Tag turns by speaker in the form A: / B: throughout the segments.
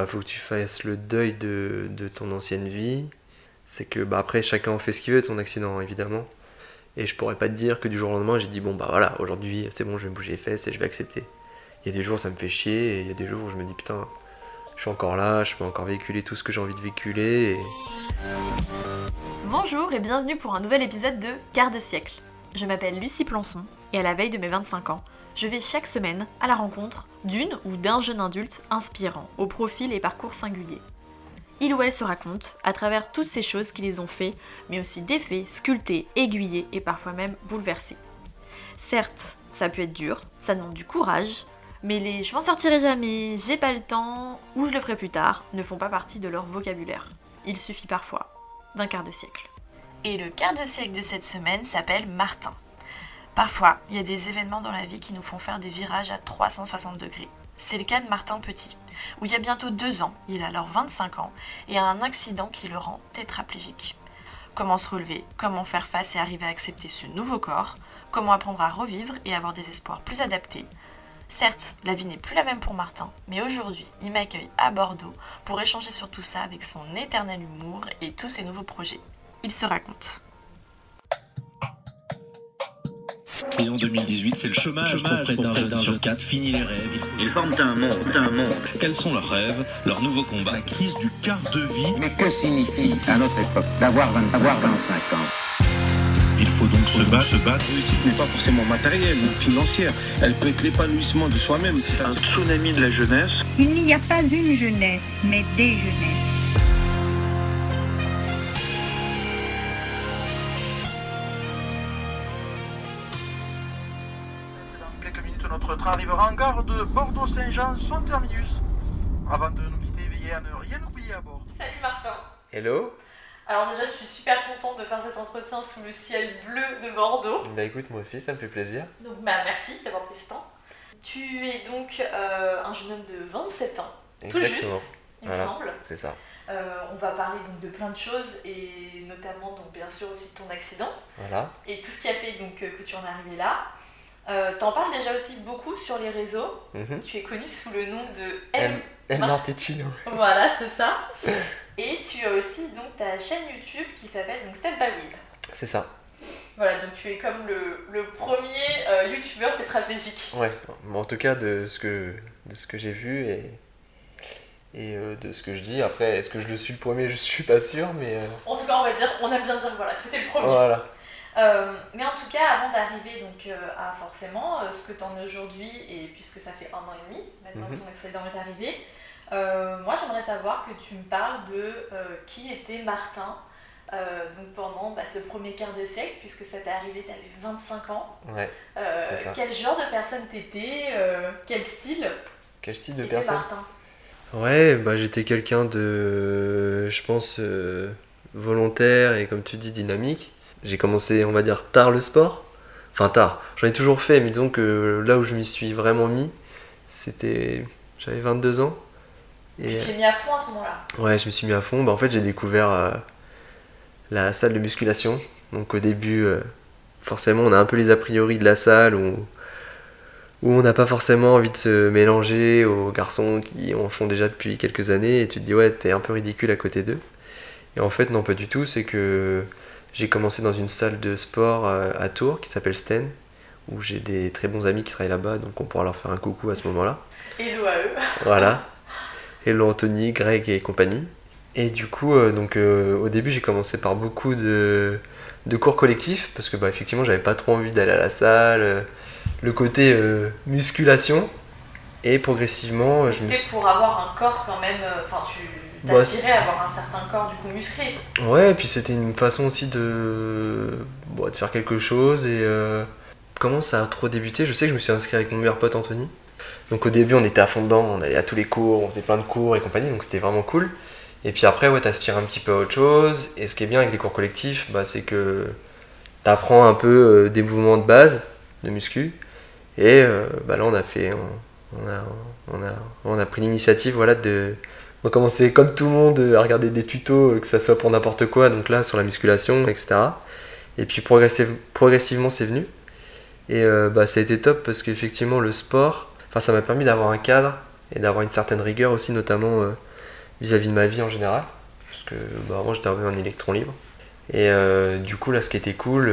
A: Il faut que tu fasses le deuil de, ton ancienne vie. C'est que bah, après, chacun fait ce qu'il veut de son accident, évidemment. Et je pourrais pas te dire que du jour au lendemain, j'ai dit bon bah voilà, aujourd'hui c'est bon, je vais me bouger les fesses et je vais accepter. Il y a des jours ça me fait chier et il y a des jours où je me dis putain, je suis encore là, je peux encore véhiculer tout ce que j'ai envie de véhiculer.
B: Bonjour et bienvenue pour un nouvel épisode de Quart de siècle. Je m'appelle Lucie Plançon et à la veille de mes 25 ans, je vais chaque semaine à la rencontre d'une ou d'un jeune adulte inspirant, au profil et parcours singuliers. Il ou elle se raconte à travers toutes ces choses qui les ont fait, mais aussi défait, sculpté, aiguillé et parfois même bouleversé. Certes, ça peut être dur, ça demande du courage, mais les je m'en sortirai jamais, j'ai pas le temps ou je le ferai plus tard ne font pas partie de leur vocabulaire. Il suffit parfois d'un quart de siècle. Et le quart de siècle de cette semaine s'appelle Martin. Parfois, il y a des événements dans la vie qui nous font faire des virages à 360 degrés. C'est le cas de Martin Petit, où il y a bientôt deux ans, il a alors 25 ans, et a un accident qui le rend tétraplégique. Comment se relever, comment faire face et arriver à accepter ce nouveau corps, comment apprendre à revivre et avoir des espoirs plus adaptés. Certes, la vie n'est plus la même pour Martin, mais aujourd'hui, il m'accueille à Bordeaux pour échanger sur tout ça avec son éternel humour et tous ses nouveaux projets. Il se raconte.
C: Et en 2018, c'est le chômage,
D: Chômage
C: pour près d'un jeune
D: près d'un
C: sur
D: jeune.
C: quatre. Fini les rêves. Il faut...
D: Ils forment un monde, un monde.
C: Quels sont leurs rêves, leurs nouveaux combats
E: La crise du quart de vie.
F: Mais que signifie, à notre époque, d'avoir 25, avoir 25 ans
E: Il faut donc se battre, se battre.
G: La réussite n'est pas forcément matérielle ou financière. Elle peut être l'épanouissement de soi-même.
D: Un
G: C'est-à-dire
D: tsunami de la jeunesse.
H: Il n'y a pas une jeunesse, mais des jeunesses.
I: Notre train arrivera en gare de Bordeaux-Saint-Jean, son terminus. Avant de nous quitter, veillez à ne rien oublier à bord.
B: Salut Martin
A: Hello
B: Alors déjà, je suis super contente de faire cet entretien sous le ciel bleu de Bordeaux.
A: Bah écoute, moi aussi, ça me fait plaisir.
B: Donc bah merci d'avoir pris ce temps. Tu es donc euh, un jeune homme de 27 ans, tout juste, il
A: Voilà.
B: me semble.
A: C'est ça.
B: Euh, on va parler donc de plein de choses et notamment donc bien sûr aussi de ton accident
A: Voilà.
B: et tout ce qui a fait donc que tu en es arrivé là. Euh, T'en parles déjà aussi beaucoup sur les réseaux.
A: Mhm.
B: Tu es connu sous le nom de M. Mar-
A: Marticino.
B: Voilà, c'est ça. Et tu as aussi donc ta chaîne YouTube qui s'appelle donc Step by Wheel.
A: C'est ça.
B: Voilà, donc tu es comme le, le premier euh, youtubeur tétraplégique.
A: Ouais. En tout cas, de ce que, de ce que j'ai vu et, et euh, de ce que je dis. Après, est-ce que je le suis le premier? Je suis pas sûr, mais euh,
B: En tout cas, on va dire, on aime bien dire voilà, que t'es le premier.
A: voilà.
B: Euh, mais en tout cas, avant d'arriver donc euh, à forcément euh, ce que tu en es aujourd'hui, et puisque ça fait un an et demi maintenant
A: Mhm.
B: que ton accident est arrivé, euh, moi j'aimerais savoir que tu me parles de euh, qui était Martin euh, donc pendant bah, ce premier quart de siècle, puisque ça t'est arrivé, tu avais 25 ans.
A: Ouais.
B: Euh,
A: C'est ça.
B: quel genre de personne t'étais euh, Quel style
A: Quel style de
B: était
A: personne
B: Martin?
A: Ouais, bah j'étais quelqu'un de, je pense, euh, volontaire et comme tu dis, dynamique. J'ai commencé, on va dire, tard le sport. Enfin, tard. J'en ai toujours fait, mais disons que là où je m'y suis vraiment mis, c'était. J'avais 22 ans.
B: Tu
A: Et
B: t'es mis à fond à ce moment-là.
A: ouais, je me suis mis à fond. Bah, en fait, j'ai découvert euh, la salle de musculation. Donc au début, euh, forcément, on a un peu les a priori de la salle où, où on n'a pas forcément envie de se mélanger aux garçons qui en font déjà depuis quelques années et tu te dis ouais, t'es un peu ridicule à côté d'eux. Et en fait, non, pas du tout. C'est que j'ai commencé dans une salle de sport euh, à Tours qui s'appelle Sten où j'ai des très bons amis qui travaillent là-bas, donc on pourra leur faire un coucou à ce moment-là.
B: Hello à eux.
A: Voilà. Hello Anthony, Greg et compagnie. Et du coup, euh, donc, euh, au début, j'ai commencé par beaucoup de, de cours collectifs parce que bah, effectivement, j'avais pas trop envie d'aller à la salle. euh, le côté musculation. Et progressivement,
B: C'était
A: suis...
B: pour avoir un corps quand même. Enfin, tu
A: Bah,
B: t'aspirais à avoir un certain corps du coup musclé.
A: Ouais, et puis c'était une façon aussi de, bon, de faire quelque chose. Et euh, comment ça a trop débuté? Je sais que je me suis inscrit avec mon meilleur pote Anthony. Donc au début, on était à fond dedans, on allait à tous les cours, on faisait plein de cours et compagnie, donc c'était vraiment cool. Et puis après, ouais, t'aspires un petit peu à autre chose. Et ce qui est bien avec les cours collectifs, bah, c'est que t'apprends un peu euh, des mouvements de base de muscu. Et euh, bah, là, on a fait, on, on a, on a, on a pris l'initiative, voilà, de on a commencé comme tout le monde à regarder des tutos, euh, que ça soit pour n'importe quoi, donc là sur la musculation, etc. Et puis progressive- progressivement c'est venu. Et euh, bah, ça a été top parce qu'effectivement le sport, ça m'a permis d'avoir un cadre et d'avoir une certaine rigueur aussi, notamment euh, vis-à-vis de ma vie en général. Parce que bah, avant j'étais un électron libre. Et du coup là ce qui était cool,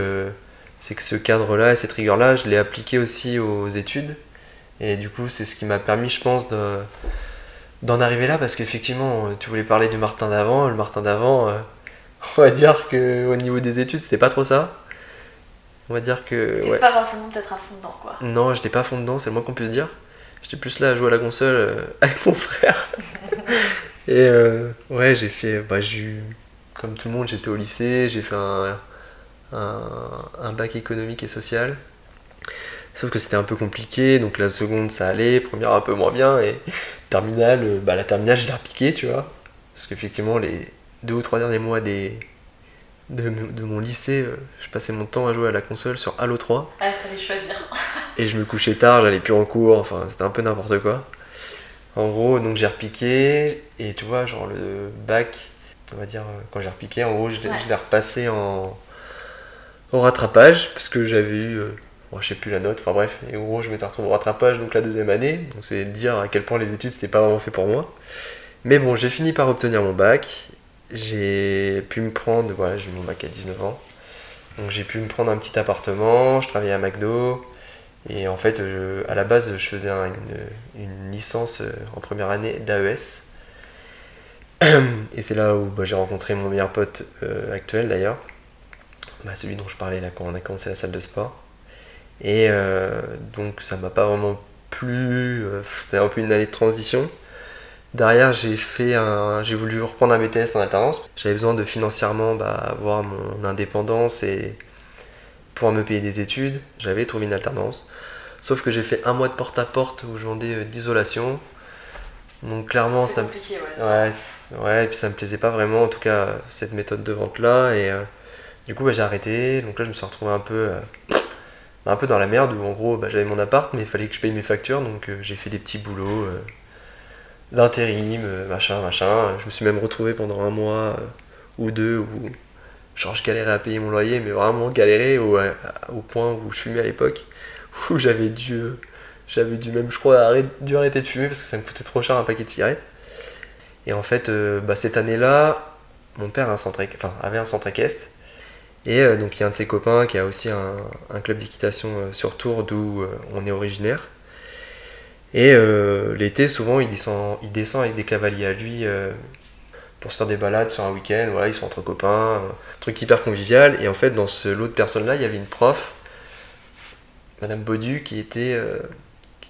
A: c'est que ce cadre-là et cette rigueur-là, je l'ai appliqué aussi aux études. Et du coup c'est ce qui m'a permis je pense de d'en arriver là parce qu'effectivement tu voulais parler du Martin d'avant, le Martin d'avant, euh, on va dire que au niveau des études c'était pas trop ça. On va dire que
B: T'es
A: ouais.
B: pas forcément peut-être à fond dedans, quoi.
A: Non, j'étais pas à fond dedans, c'est le moins qu'on puisse dire. J'étais plus là à jouer à la console euh, avec mon frère. Et euh, ouais, j'ai fait. Bah, j'ai. Comme tout le monde, j'étais au lycée, j'ai fait un, un, un bac économique et social. Sauf que c'était un peu compliqué, donc la seconde ça allait, première un peu moins bien, et terminale, euh, bah, la terminale je l'ai repiqué, tu vois. Parce qu'effectivement, les deux ou trois derniers mois des, de, de mon lycée, euh, je passais mon temps à jouer à la console sur Halo 3.
B: Ah, il fallait choisir.
A: Et je me couchais tard, j'allais plus en cours, enfin c'était un peu n'importe quoi. En gros, donc j'ai repiqué, et tu vois, genre le bac, on va dire, euh, quand j'ai repiqué, en gros, je l'ai
B: Ouais.
A: repassé en, au rattrapage, parce que j'avais eu, bon, je sais plus la note, enfin bref, et en gros, je m'étais retrouvé au rattrapage, donc la deuxième année, donc c'est dire à quel point les études c'était pas vraiment fait pour moi. Mais bon, j'ai fini par obtenir mon bac, j'ai pu me prendre, voilà, j'ai eu mon bac à 19 ans, donc j'ai pu me prendre un petit appartement, je travaillais à McDo, et en fait, à la base, je faisais un- une, une licence euh, en première année d'AES. Et c'est là où bah, j'ai rencontré mon meilleur pote euh, actuel d'ailleurs, Bah, celui dont je parlais là quand on a commencé la salle de sport. Et euh, donc ça m'a pas vraiment plu, euh, c'était un peu une année de transition. Derrière, j'ai fait un, j'ai voulu reprendre un BTS en alternance. J'avais besoin de financièrement bah, avoir mon indépendance et pouvoir me payer des études. J'avais trouvé une alternance. Sauf que j'ai fait un mois de porte-à-porte où je vendais euh, de l'isolation. Donc clairement, ça me
B: compliqué, ouais.
A: Ouais, ouais, et puis ça me plaisait pas vraiment, en tout cas, cette méthode de vente-là. Et euh, du coup, bah, j'ai arrêté. Donc là, je me suis retrouvé un peu, euh, bah, un peu dans la merde où en gros, bah, j'avais mon appart, mais il fallait que je paye mes factures. Donc euh, j'ai fait des petits boulots euh, d'intérim, euh, machin, machin. Je me suis même retrouvé pendant un mois ou deux où genre, je galérais à payer mon loyer, mais vraiment galéré au, point où je fumais à l'époque, où j'avais dû. j'avais dû même, je crois, arrêter, de fumer parce que ça me coûtait trop cher un paquet de cigarettes. Et en fait, bah, cette année-là, mon père avait un centre équestre. Et euh, donc il y a un de ses copains qui a aussi un, club d'équitation euh, sur Tours d'où euh, on est originaire. Et l'été, souvent, il descend, il descend avec des cavaliers à lui pour se faire des balades sur un week-end. Voilà, ils sont entre copains, un truc hyper convivial. Et en fait, dans ce lot de personnes-là, il y avait une prof, Madame Baudu, qui était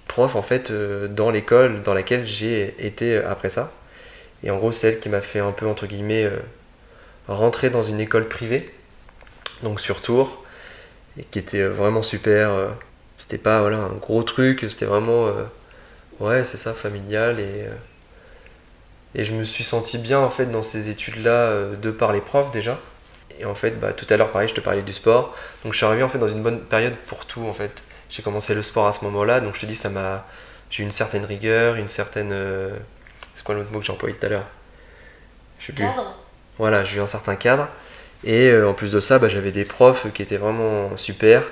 A: prof en fait dans l'école dans laquelle j'ai été après ça. Et en gros, c'est elle qui m'a fait un peu, entre guillemets, rentrer dans une école privée, donc sur Tours, et qui était euh, vraiment super. euh, C'était pas voilà, un gros truc, c'était vraiment, euh, ouais, c'est ça, familial. Et, et je me suis senti bien en fait dans ces études-là, de par les profs déjà. Et en fait, bah, tout à l'heure, pareil, je te parlais du sport. Donc je suis arrivé en fait dans une bonne période pour tout en fait. J'ai commencé le sport à ce moment-là, donc je te dis, ça m'a. J'ai eu une certaine rigueur, une certaine. C'est quoi l'autre mot que j'ai employé tout à l'heure?
B: Cadre
A: Voilà, j'ai eu un certain cadre. Et euh, en plus de ça, bah, j'avais des profs qui étaient vraiment super.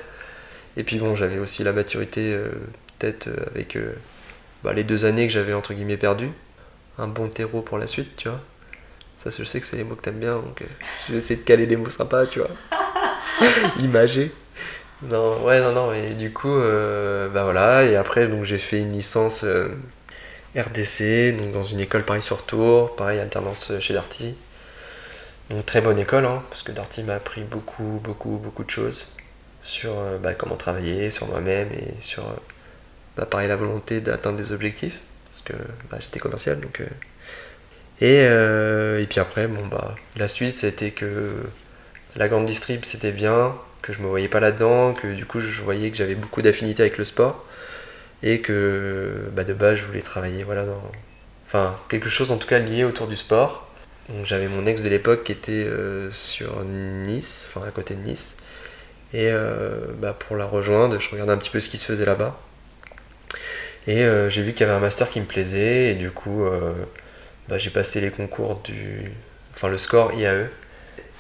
A: Et puis bon, j'avais aussi la maturité, euh, peut-être euh, avec euh, bah, les deux années que j'avais entre guillemets perdues. Un bon terreau pour la suite, tu vois. Ça, je sais que c'est les mots que t'aimes bien, donc je vais essayer de caler des mots sympas, tu vois. Imagé. Non, ouais, non, non, et du coup, bah voilà, et après, donc j'ai fait une licence RDC, donc dans une école pareil sur Tours, pareil, alternance chez Darty. Très bonne école, hein, parce que Darty m'a appris beaucoup, beaucoup, beaucoup de choses sur euh, bah, comment travailler, sur moi-même et sur, euh, bah, la volonté d'atteindre des objectifs, parce que bah, j'étais commercial, donc... euh, Et, et puis après, bon, bah, la suite, c'était que la grande distrib, c'était bien, que je me voyais pas là-dedans, que du coup, je voyais que j'avais beaucoup d'affinités avec le sport, et que de base, je voulais travailler, voilà, dans... Enfin, quelque chose en tout cas lié autour du sport. J'avais mon ex de l'époque qui était euh, sur Nice, enfin à côté de Nice. Et euh, bah, pour la rejoindre, je regardais un petit peu ce qui se faisait là-bas. Et euh, j'ai vu qu'il y avait un master qui me plaisait, et du coup, bah, j'ai passé les concours du. Enfin, le score IAE.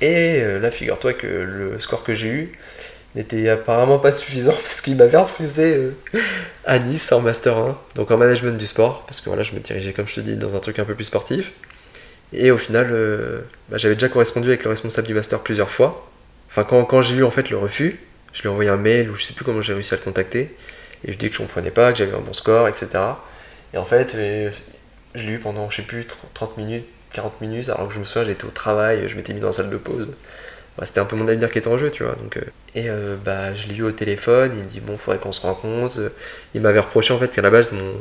A: Et là, figure-toi que le score que j'ai eu n'était apparemment pas suffisant parce qu'il m'avait refusé à Nice en master 1, donc en management du sport, parce que voilà, je me dirigeais, comme je te dis, dans un truc un peu plus sportif. Et au final, euh, bah, j'avais déjà correspondu avec le responsable du master plusieurs fois. Enfin, quand, j'ai eu en fait le refus, je lui ai envoyé un mail ou je sais plus comment j'ai réussi à le contacter. Et je lui dit que je comprenais pas, que j'avais un bon score, etc. Et en fait, euh, je l'ai eu pendant, je sais plus, 30 minutes, 40 minutes, alors que je me souviens, j'étais au travail, je m'étais mis dans la salle de pause. Bah, c'était un peu mon avenir qui était en jeu, tu vois. Donc, euh, et bah, je l'ai eu au téléphone, il me dit bon, faudrait qu'on se rencontre. Il m'avait reproché en fait qu'à la base, mon,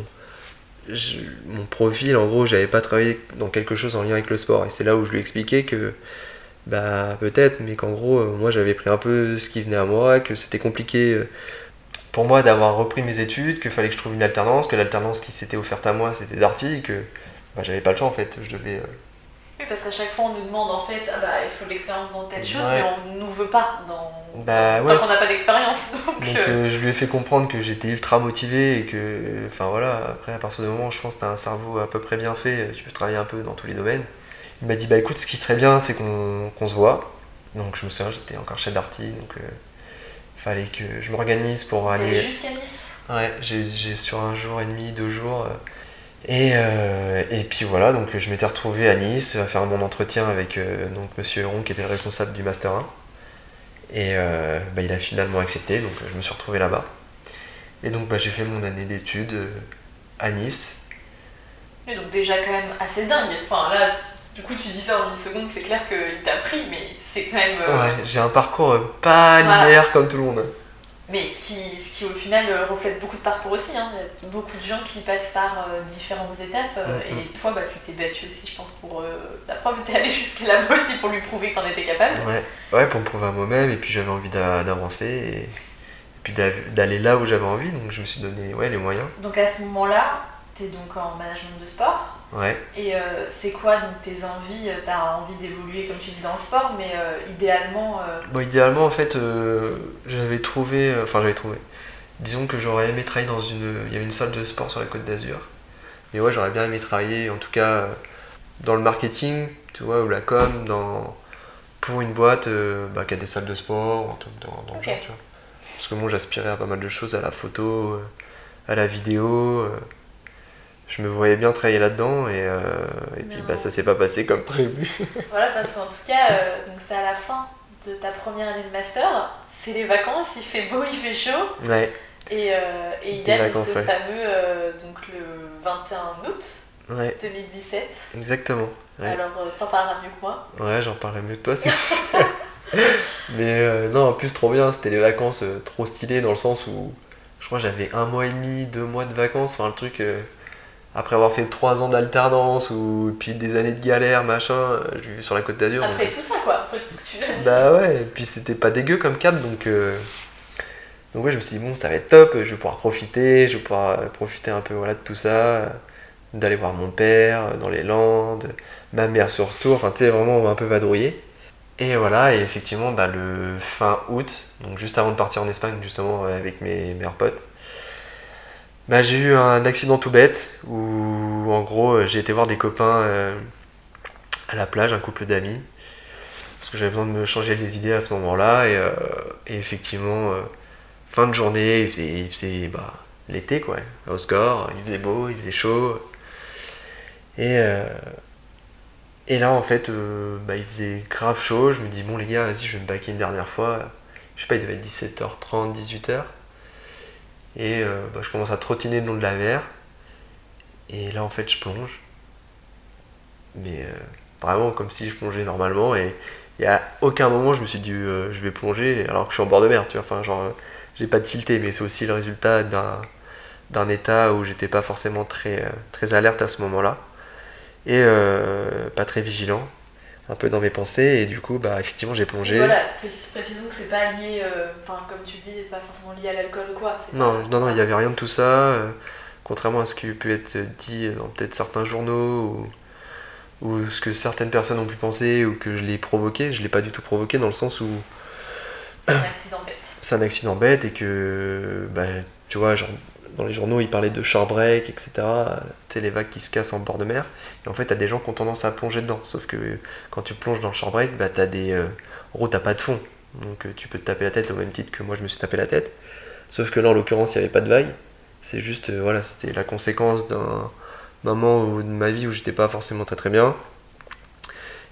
A: mon profil, en gros, j'avais pas travaillé dans quelque chose en lien avec le sport. Et c'est là où je lui ai expliqué que bah peut-être, mais qu'en gros, euh, moi j'avais pris un peu ce qui venait à moi, que c'était compliqué euh, pour moi d'avoir repris mes études, qu'il fallait que je trouve une alternance, que l'alternance qui s'était offerte à moi c'était Darty, que bah, j'avais pas le choix en fait, je devais. euh,
B: Oui, parce qu'à chaque fois, on nous demande en fait, ah bah, il faut de l'expérience dans telle chose,
A: Ouais.
B: mais on nous veut pas dans.
A: Bah
B: tant
A: ouais,
B: qu'on n'a pas d'expérience. Donc,
A: Donc
B: euh,
A: euh, je lui ai fait comprendre que j'étais ultra motivé et que, enfin voilà, après à partir du moment où je pense que t'as un cerveau à peu près bien fait, tu peux travailler un peu dans tous les domaines. Il m'a dit bah écoute, ce qui serait bien c'est qu'on se voit. Donc je me souviens, j'étais encore chez Darty, donc euh, fallait que je m'organise pour aller.
B: jusqu'à Nice.
A: Ouais, j'ai j'ai sur un jour et demi, deux jours. Euh, Et, euh, et puis voilà, donc je m'étais retrouvé à Nice à faire mon entretien avec euh, donc Monsieur Héron qui était le responsable du Master 1. Et euh, bah, il a finalement accepté, donc je me suis retrouvé là-bas. Et donc bah, j'ai fait mon année d'études euh, à Nice.
B: Et donc déjà quand même assez dingue. Enfin là, du coup tu dis ça en une seconde, c'est clair qu'il t'a pris, mais c'est quand même...
A: Ouais, j'ai un parcours pas
B: Voilà.
A: linéaire comme tout le monde.
B: Mais ce qui, ce qui au final euh, reflète beaucoup de parcours aussi. Hein. Il y a beaucoup de gens qui passent par euh, différentes étapes. euh,
A: Mhm.
B: Et toi, bah, tu t'es battu aussi, je pense, pour euh, la preuve. T'es allé jusqu'à là-bas aussi pour lui prouver que t'en étais capable.
A: Ouais, ouais, pour me prouver à moi-même, et puis j'avais envie d'a- d'avancer, et, et puis d'a- d'aller là où j'avais envie, donc je me suis donné ouais, les moyens.
B: Donc à ce moment-là, t'es donc en management de sport.
A: Ouais.
B: Et euh, c'est quoi donc tes envies? Euh, T'as envie d'évoluer, comme tu dis, dans le sport, mais euh, idéalement... euh,
A: Bon, idéalement, en fait, j'avais trouvé. Enfin, j'avais trouvé. Disons que j'aurais aimé travailler dans une. Il y avait une salle de sport sur la côte d'Azur. Mais ouais, j'aurais bien aimé travailler, en tout cas, dans le marketing, tu vois, ou la com, dans, pour une boîte bah, qui a des salles de sport, dans, le genre, tu vois. Parce que moi, j'aspirais à pas mal de choses, à la photo, à la vidéo. Je me voyais bien travailler là-dedans, et, euh, et puis bah, ça s'est pas passé comme prévu.
B: Voilà, parce qu'en tout cas, euh, donc c'est à la fin de ta première année de master, c'est les vacances, il fait beau, il fait chaud,
A: Ouais,
B: et, euh, et il y a
A: vacances,
B: ce
A: ouais.
B: fameux, euh, donc le 21 août
A: ouais,
B: 2017.
A: exactement.
B: Alors, t'en parleras mieux que moi.
A: Ouais, j'en parlerai mieux que toi, c'est sûr. Mais non, en plus, trop bien, c'était les vacances trop stylées dans le sens où je crois que j'avais un mois et demi, deux mois de vacances, enfin le truc. Euh, après avoir fait trois ans d'alternance ou puis des années de galère, machin, euh, sur la côte d'Azur.
B: Après
A: donc-
B: tout ça, quoi, après tout ce que tu viens de dire.
A: Bah ouais, et puis c'était pas dégueu comme cadre, donc, euh, donc ouais, je me suis dit, bon, ça va être top, je vais pouvoir profiter, je vais pouvoir euh, profiter un peu voilà, de tout ça, euh, d'aller voir mon père euh, dans les Landes, ma mère sur tour, enfin tu sais, vraiment un peu vadrouiller. Et voilà, et effectivement, bah, le fin août, donc juste avant de partir en Espagne, justement, euh, avec mes meilleurs potes, bah, j'ai eu un accident tout bête où, en gros, euh, j'ai été voir des copains euh, à la plage, un couple d'amis, parce que j'avais besoin de me changer les idées à ce moment-là, et, euh, effectivement, fin de journée, il faisait, bah, l'été, quoi, à Osgore, il faisait beau, il faisait chaud, et, et là, en fait, bah, il faisait grave chaud. Je me dis, bon, les gars, vas-y, je vais me baquer une dernière fois. Je sais pas, il devait être 17h30, 18h. Et euh, bah, je commence à trottiner le long de la mer. Et là, en fait, je plonge. Mais euh, vraiment comme si je plongeais normalement. Et, et à aucun moment, je me suis dit, euh, je vais plonger alors que je suis en bord de mer. Tu vois, enfin, genre, j'ai pas tilté, mais c'est aussi le résultat d'un d'un état où j'étais pas forcément très, très alerte à ce moment-là et pas très vigilant, un peu dans mes pensées, et du coup, bah, effectivement, j'ai
B: Et
A: plongé.
B: voilà, précis- précisons que c'est pas lié, euh, enfin, comme tu le dis, c'est pas forcément lié à l'alcool ou quoi.
A: Non,
B: pas-
A: non, non, il n'y avait rien de tout ça, euh, contrairement à ce qui peut être dit dans peut-être certains journaux, ou, ou ce que certaines personnes ont pu penser, ou que je l'ai provoqué, je l'ai pas du tout provoqué, dans le sens où
B: C'est un accident bête.
A: c'est un accident bête, et que, bah, tu vois, genre, dans les journaux, ils parlaient de shore break, etc., euh, tu sais, les vagues qui se cassent en bord de mer, et en fait, t'as des gens qui ont tendance à plonger dedans, sauf que quand tu plonges dans le shore break, bah, t'as des... euh, en gros, t'as pas de fond, donc euh, tu peux te taper la tête au même titre que moi je me suis tapé la tête, sauf que là, en l'occurrence, il n'y avait pas de vague, c'est juste, euh, voilà, c'était la conséquence d'un moment où- de ma vie où j'étais pas forcément très très bien,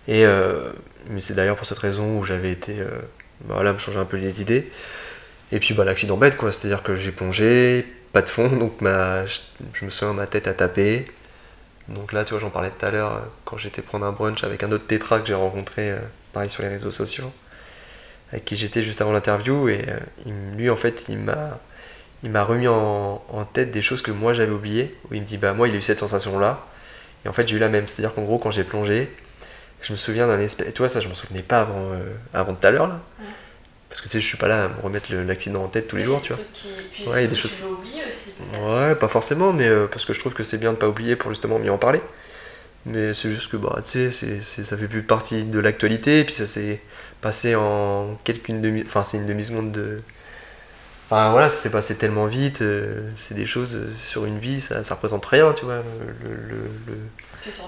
A: Et euh, mais c'est d'ailleurs pour cette raison où j'avais été, euh, bah, voilà, me changer un peu les idées. Et puis bah, l'accident bête, quoi. C'est-à-dire que j'ai plongé, pas de fond, donc je, me souviens ma tête a tapé. Donc là, tu vois, j'en parlais tout à l'heure euh, quand j'étais prendre un brunch avec un autre tétra que j'ai rencontré, euh, pareil sur les réseaux sociaux, avec qui j'étais juste avant l'interview. Et euh, lui, en fait, il m'a, il m'a remis en, en tête des choses que moi j'avais oubliées. Où il me dit, bah moi, il a eu cette sensation-là. Et en fait, j'ai eu la même. C'est-à-dire qu'en gros, quand j'ai plongé, je me souviens d'un espèce. Tu vois, ça, je m'en souvenais pas avant, avant tout à l'heure, là. Parce que tu sais, je suis pas là à me remettre l'accident en tête tous les jours, tu vois.
B: Puis,
A: Ouais, il y a des
B: tu
A: choses-
B: veux oublier aussi.
A: Ouais, pas forcément, mais euh, parce que je trouve que c'est bien de pas oublier pour justement mieux en parler. Mais c'est juste que bah, tu sais, c'est- c'est- ça fait plus partie de l'actualité, et puis ça s'est passé en quelques demi. Enfin, c'est une demi-seconde de. Enfin voilà, ça s'est passé tellement vite, euh, c'est des choses euh, sur une vie, ça, ça représente rien, tu vois. Le, le- le-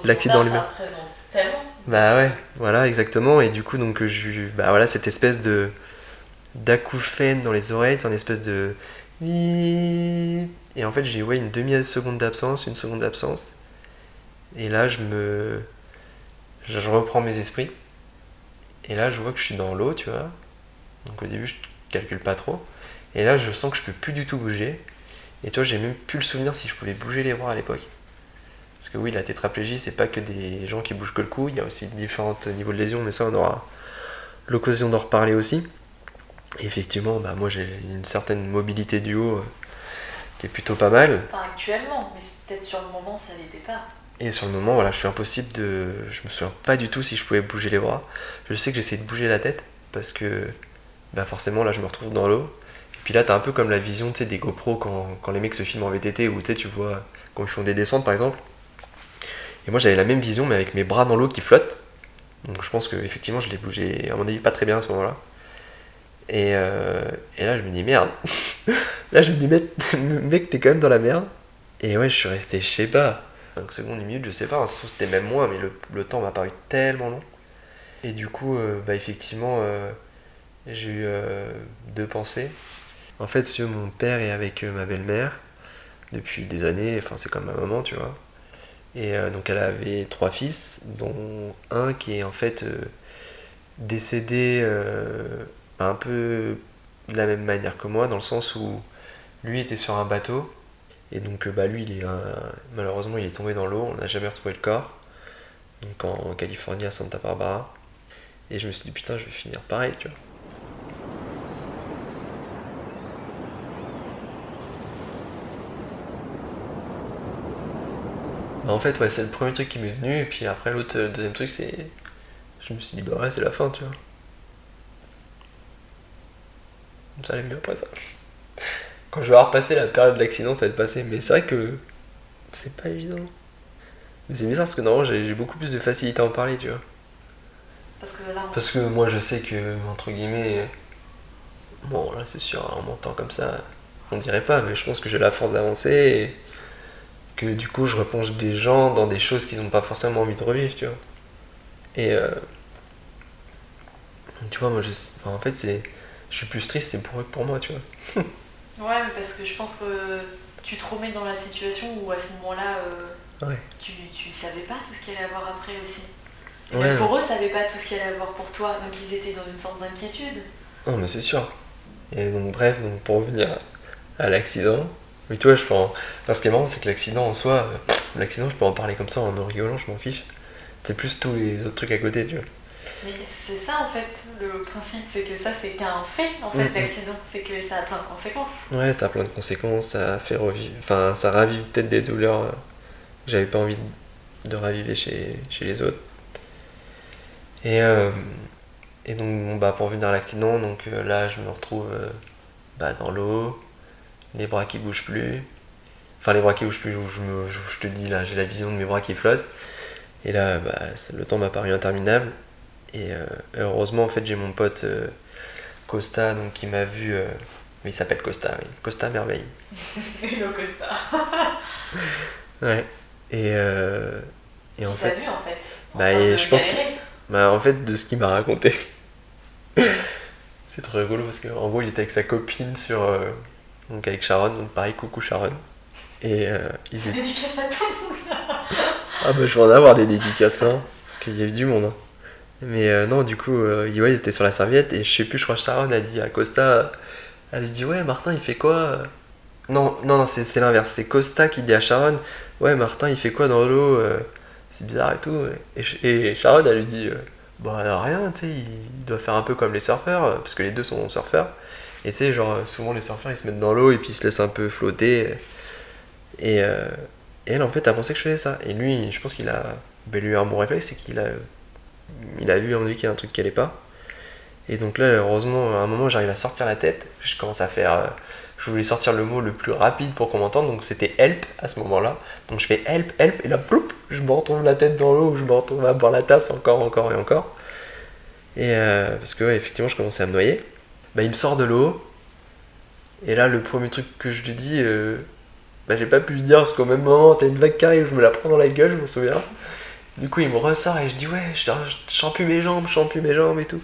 A: L'accident lui-même.
B: Ça représente tellement.
A: Bah ouais, voilà, exactement. Et du coup, donc, eu- bah voilà, cette espèce de d'acouphène dans les oreilles, un espèce de et en fait, j'ai une demi-seconde d'absence, une seconde d'absence. Et là, je me je je reprends mes esprits. Et là, je vois que je suis dans l'eau, tu vois. Donc au début, je calcule pas trop. Et là, je sens que je peux plus du tout bouger. Et tu vois, j'ai même plus le souvenir si je pouvais bouger les bras à l'époque. Parce que oui, la tétraplégie, c'est pas que des gens qui bougent que le cou, il y a aussi différents niveaux de lésions, mais ça, on aura l'occasion d'en reparler aussi. Effectivement, bah, moi, j'ai une certaine mobilité du haut euh, qui est plutôt pas mal.
B: Pas actuellement, mais peut-être sur le moment, ça l'était pas.
A: Et sur le moment, voilà, je suis impossible de. Je me souviens pas du tout si je pouvais bouger les bras. Je sais que j'essaie de bouger la tête parce que bah forcément là je me retrouve dans l'eau. Et puis là t'as un peu comme la vision des GoPro quand, quand les mecs se filment en VTT sais, tu vois quand ils font des descentes par exemple. Et moi j'avais la même vision mais avec mes bras dans l'eau qui flottent. Donc je pense que effectivement je l'ai bougé à mon avis pas très bien à ce moment-là. Et, euh, et là je me dis merde. là je me dis mec, t'es quand même dans la merde. Et ouais je suis resté je sais pas 5 secondes, une minute, je sais pas, façon, c'était même moins, mais le, temps m'a paru tellement long. Et du coup, euh, bah, effectivement, euh, j'ai eu deux pensées. En fait, mon père est avec ma belle-mère depuis des années, enfin, c'est comme ma maman, tu vois. Et donc, elle avait trois fils, dont un qui est en fait décédé un peu de la même manière que moi, dans le sens où lui était sur un bateau et donc, euh, bah, lui, il est, euh, malheureusement, il est tombé dans l'eau, on n'a jamais retrouvé le corps. Donc, en, Californie, à Santa Barbara. Et je me suis dit, putain, je vais finir pareil, tu vois. Bah, en fait, ouais, c'est le premier truc qui m'est venu. Et puis après, l'autre, euh, deuxième truc, c'est. Je me suis dit, bah ouais, c'est la fin, tu vois. Ça allait mieux après ça. Quand je vais avoir passé la période de l'accident, ça va être passé. Mais c'est vrai que c'est pas évident. Mais c'est bizarre parce que normalement j'ai beaucoup plus de facilité à en parler, tu vois.
B: Parce que là, on-
A: Parce que moi je sais que, entre guillemets, bon là c'est sûr, en montant comme ça, on dirait pas, mais je pense que j'ai la force d'avancer et que du coup je replonge des gens dans des choses qu'ils n'ont pas forcément envie de revivre, tu vois. Et euh, tu vois, moi je, enfin, en fait c'est. Je suis plus triste, c'est pour eux que pour moi, tu vois.
B: Ouais, mais parce que je pense que tu te remets dans la situation où à ce moment-là, euh,
A: Ouais.
B: tu, tu savais pas tout ce qu'il allait avoir après aussi. Et
A: Ouais.
B: pour eux, ils savaient pas tout ce qu'il allait avoir pour toi, donc ils étaient dans une forme d'inquiétude.
A: Non, mais c'est sûr. Et donc, bref, donc pour revenir à l'accident, mais toi, je peux en... enfin, ce qui est marrant, c'est que l'accident en soi, euh, l'accident, je peux en parler comme ça en en rigolant, je m'en fiche. C'est plus tous les autres trucs à côté, tu vois.
B: Mais c'est ça en fait, le principe, c'est que ça c'est qu'un fait en fait, l'accident, c'est que ça a plein de conséquences.
A: Ouais, ça a plein de conséquences, ça fait revivre, enfin, ça ravive peut-être des douleurs euh, que j'avais pas envie de, raviver chez, chez les autres. Et, euh, et donc, bon, bah, pour revenir à l'accident, donc euh, là, je me retrouve euh, bah, dans l'eau, les bras qui bougent plus. Enfin, les bras qui bougent plus, je, je me- je- je te dis là, j'ai la vision de mes bras qui flottent. Et là, bah, le temps m'a paru interminable. Et euh, heureusement, en fait, j'ai mon pote euh, Costa donc, qui m'a vu. euh, mais il s'appelle Costa, oui. Costa Merveille.
B: Hello Costa.
A: Ouais. Et, et en fait,
B: vu en fait? en
A: Bah, et je pense que- bah, en fait, de ce qu'il m'a raconté, c'est trop rigolo parce qu'en gros, il était avec sa copine sur. donc avec Sharon, donc pareil, coucou Sharon. Et ils
B: C'est
A: étaient.
B: dédicace à tout le monde.
A: Ah bah, je vais en avoir des dédicaces, hein, parce qu'il y a eu du monde. hein. Mais euh, non, du coup, euh, ouais, ils étaient sur la serviette et je sais plus, je crois que Sharon a dit à Costa, elle lui dit ouais, Martin il fait quoi Non, non, non, c'est l'inverse, c'est Costa qui dit à Sharon, ouais, Martin il fait quoi dans l'eau Euh, C'est bizarre et tout. Et, Sharon elle lui dit, euh, bah rien, tu sais, il doit faire un peu comme les surfeurs, euh, parce que les deux sont surfeurs. Et tu sais, genre, souvent les surfeurs ils se mettent dans l'eau et puis ils se laissent un peu flotter. Et, euh, et elle en fait a pensé que je faisais ça. Et lui, je pense qu'il a, ben, lui, un bon réflexe, c'est qu'il a il a vu, à qu'il y a un truc qui allait pas. Et donc là, heureusement, à un moment, j'arrive à sortir la tête. Je commence à faire. euh, je voulais sortir le mot le plus rapide pour qu'on m'entende, donc c'était help à ce moment-là. Donc je fais help, help, et là, ploup, je me retrouve la tête dans l'eau, je me retrouve à boire la tasse encore, encore et encore. Et euh, parce que, effectivement, je commençais à me noyer. Bah, il me sort de l'eau. Et là, le premier truc que je lui dis, euh, bah, j'ai pas pu lui dire parce qu'au même moment, t'as une vague qui arrive, je me la prends dans la gueule, je me souviens. Du coup, il me ressort et je dis, ouais, je, je sens plus mes jambes, je sens plus mes jambes et tout.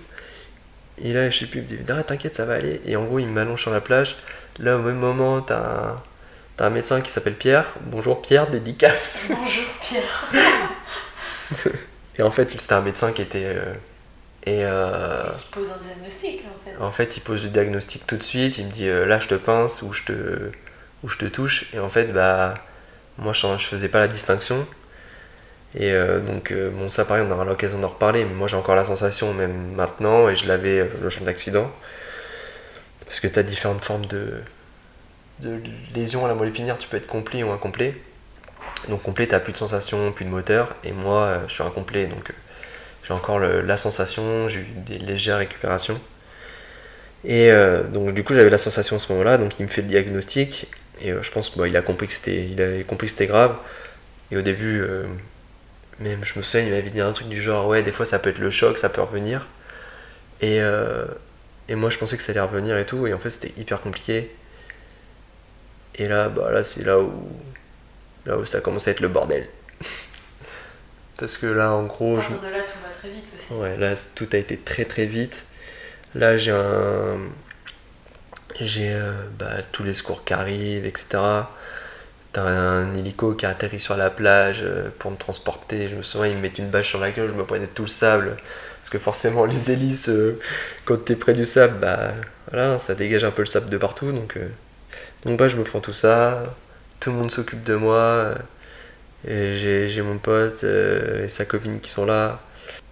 A: Et là, je sais plus, il me dit, arrête, t'inquiète, ça va aller. Et en gros, il m'allonge sur la plage. Là, au même moment, t'as un, médecin qui s'appelle Pierre. Bonjour Pierre, dédicace.
B: Bonjour Pierre.
A: Et en fait, c'était un médecin qui était. euh, et euh,
B: Qui pose un diagnostic en fait.
A: en fait, il pose le diagnostic tout de suite. Il me dit, euh, là, je te pince ou je te, ou je te touche. Et en fait, bah, moi, je, je faisais pas la distinction. Et euh, donc, euh, bon, ça, pareil, on aura l'occasion d'en reparler. Mais moi, j'ai encore la sensation, même maintenant, et je l'avais euh, le jour de l'accident. Parce que tu as différentes formes de, de lésions à la moelle épinière. Tu peux être complet ou incomplet. Donc, complet, tu plus de sensation, plus de moteur. Et moi, euh, je suis incomplet. Donc, j'ai encore la sensation, j'ai eu des légères récupérations. Et donc, du coup, j'avais la sensation à ce moment-là. Donc, il me fait le diagnostic. Et je pense qu'il a compris que c'était grave. Et au début, même je me souviens, il m'avait dit un truc du genre Ouais, des fois ça peut être le choc, ça peut revenir. Et, euh, et moi, je pensais que ça allait revenir et tout. Et en fait, c'était hyper compliqué. Et là, bah, là c'est là où, là où ça commence à être le bordel. Parce que là, en
B: À
A: gros, je,
B: partir de là, tout va très vite aussi.
A: Ouais, là tout a été très très vite. Là j'ai un. J'ai euh, bah, tous les secours qui arrivent, etc. Un hélico qui atterrit sur la plage euh, pour me transporter. Je me souviens, ils me mettent une bâche sur la gueule, je me prenais tout le sable. Parce que forcément, les hélices, euh, quand t'es près du sable, bah voilà, ça dégage un peu le sable de partout. Donc, euh, donc bah, je me prends tout ça. Tout le monde s'occupe de moi. j'ai mon pote et sa copine qui sont là.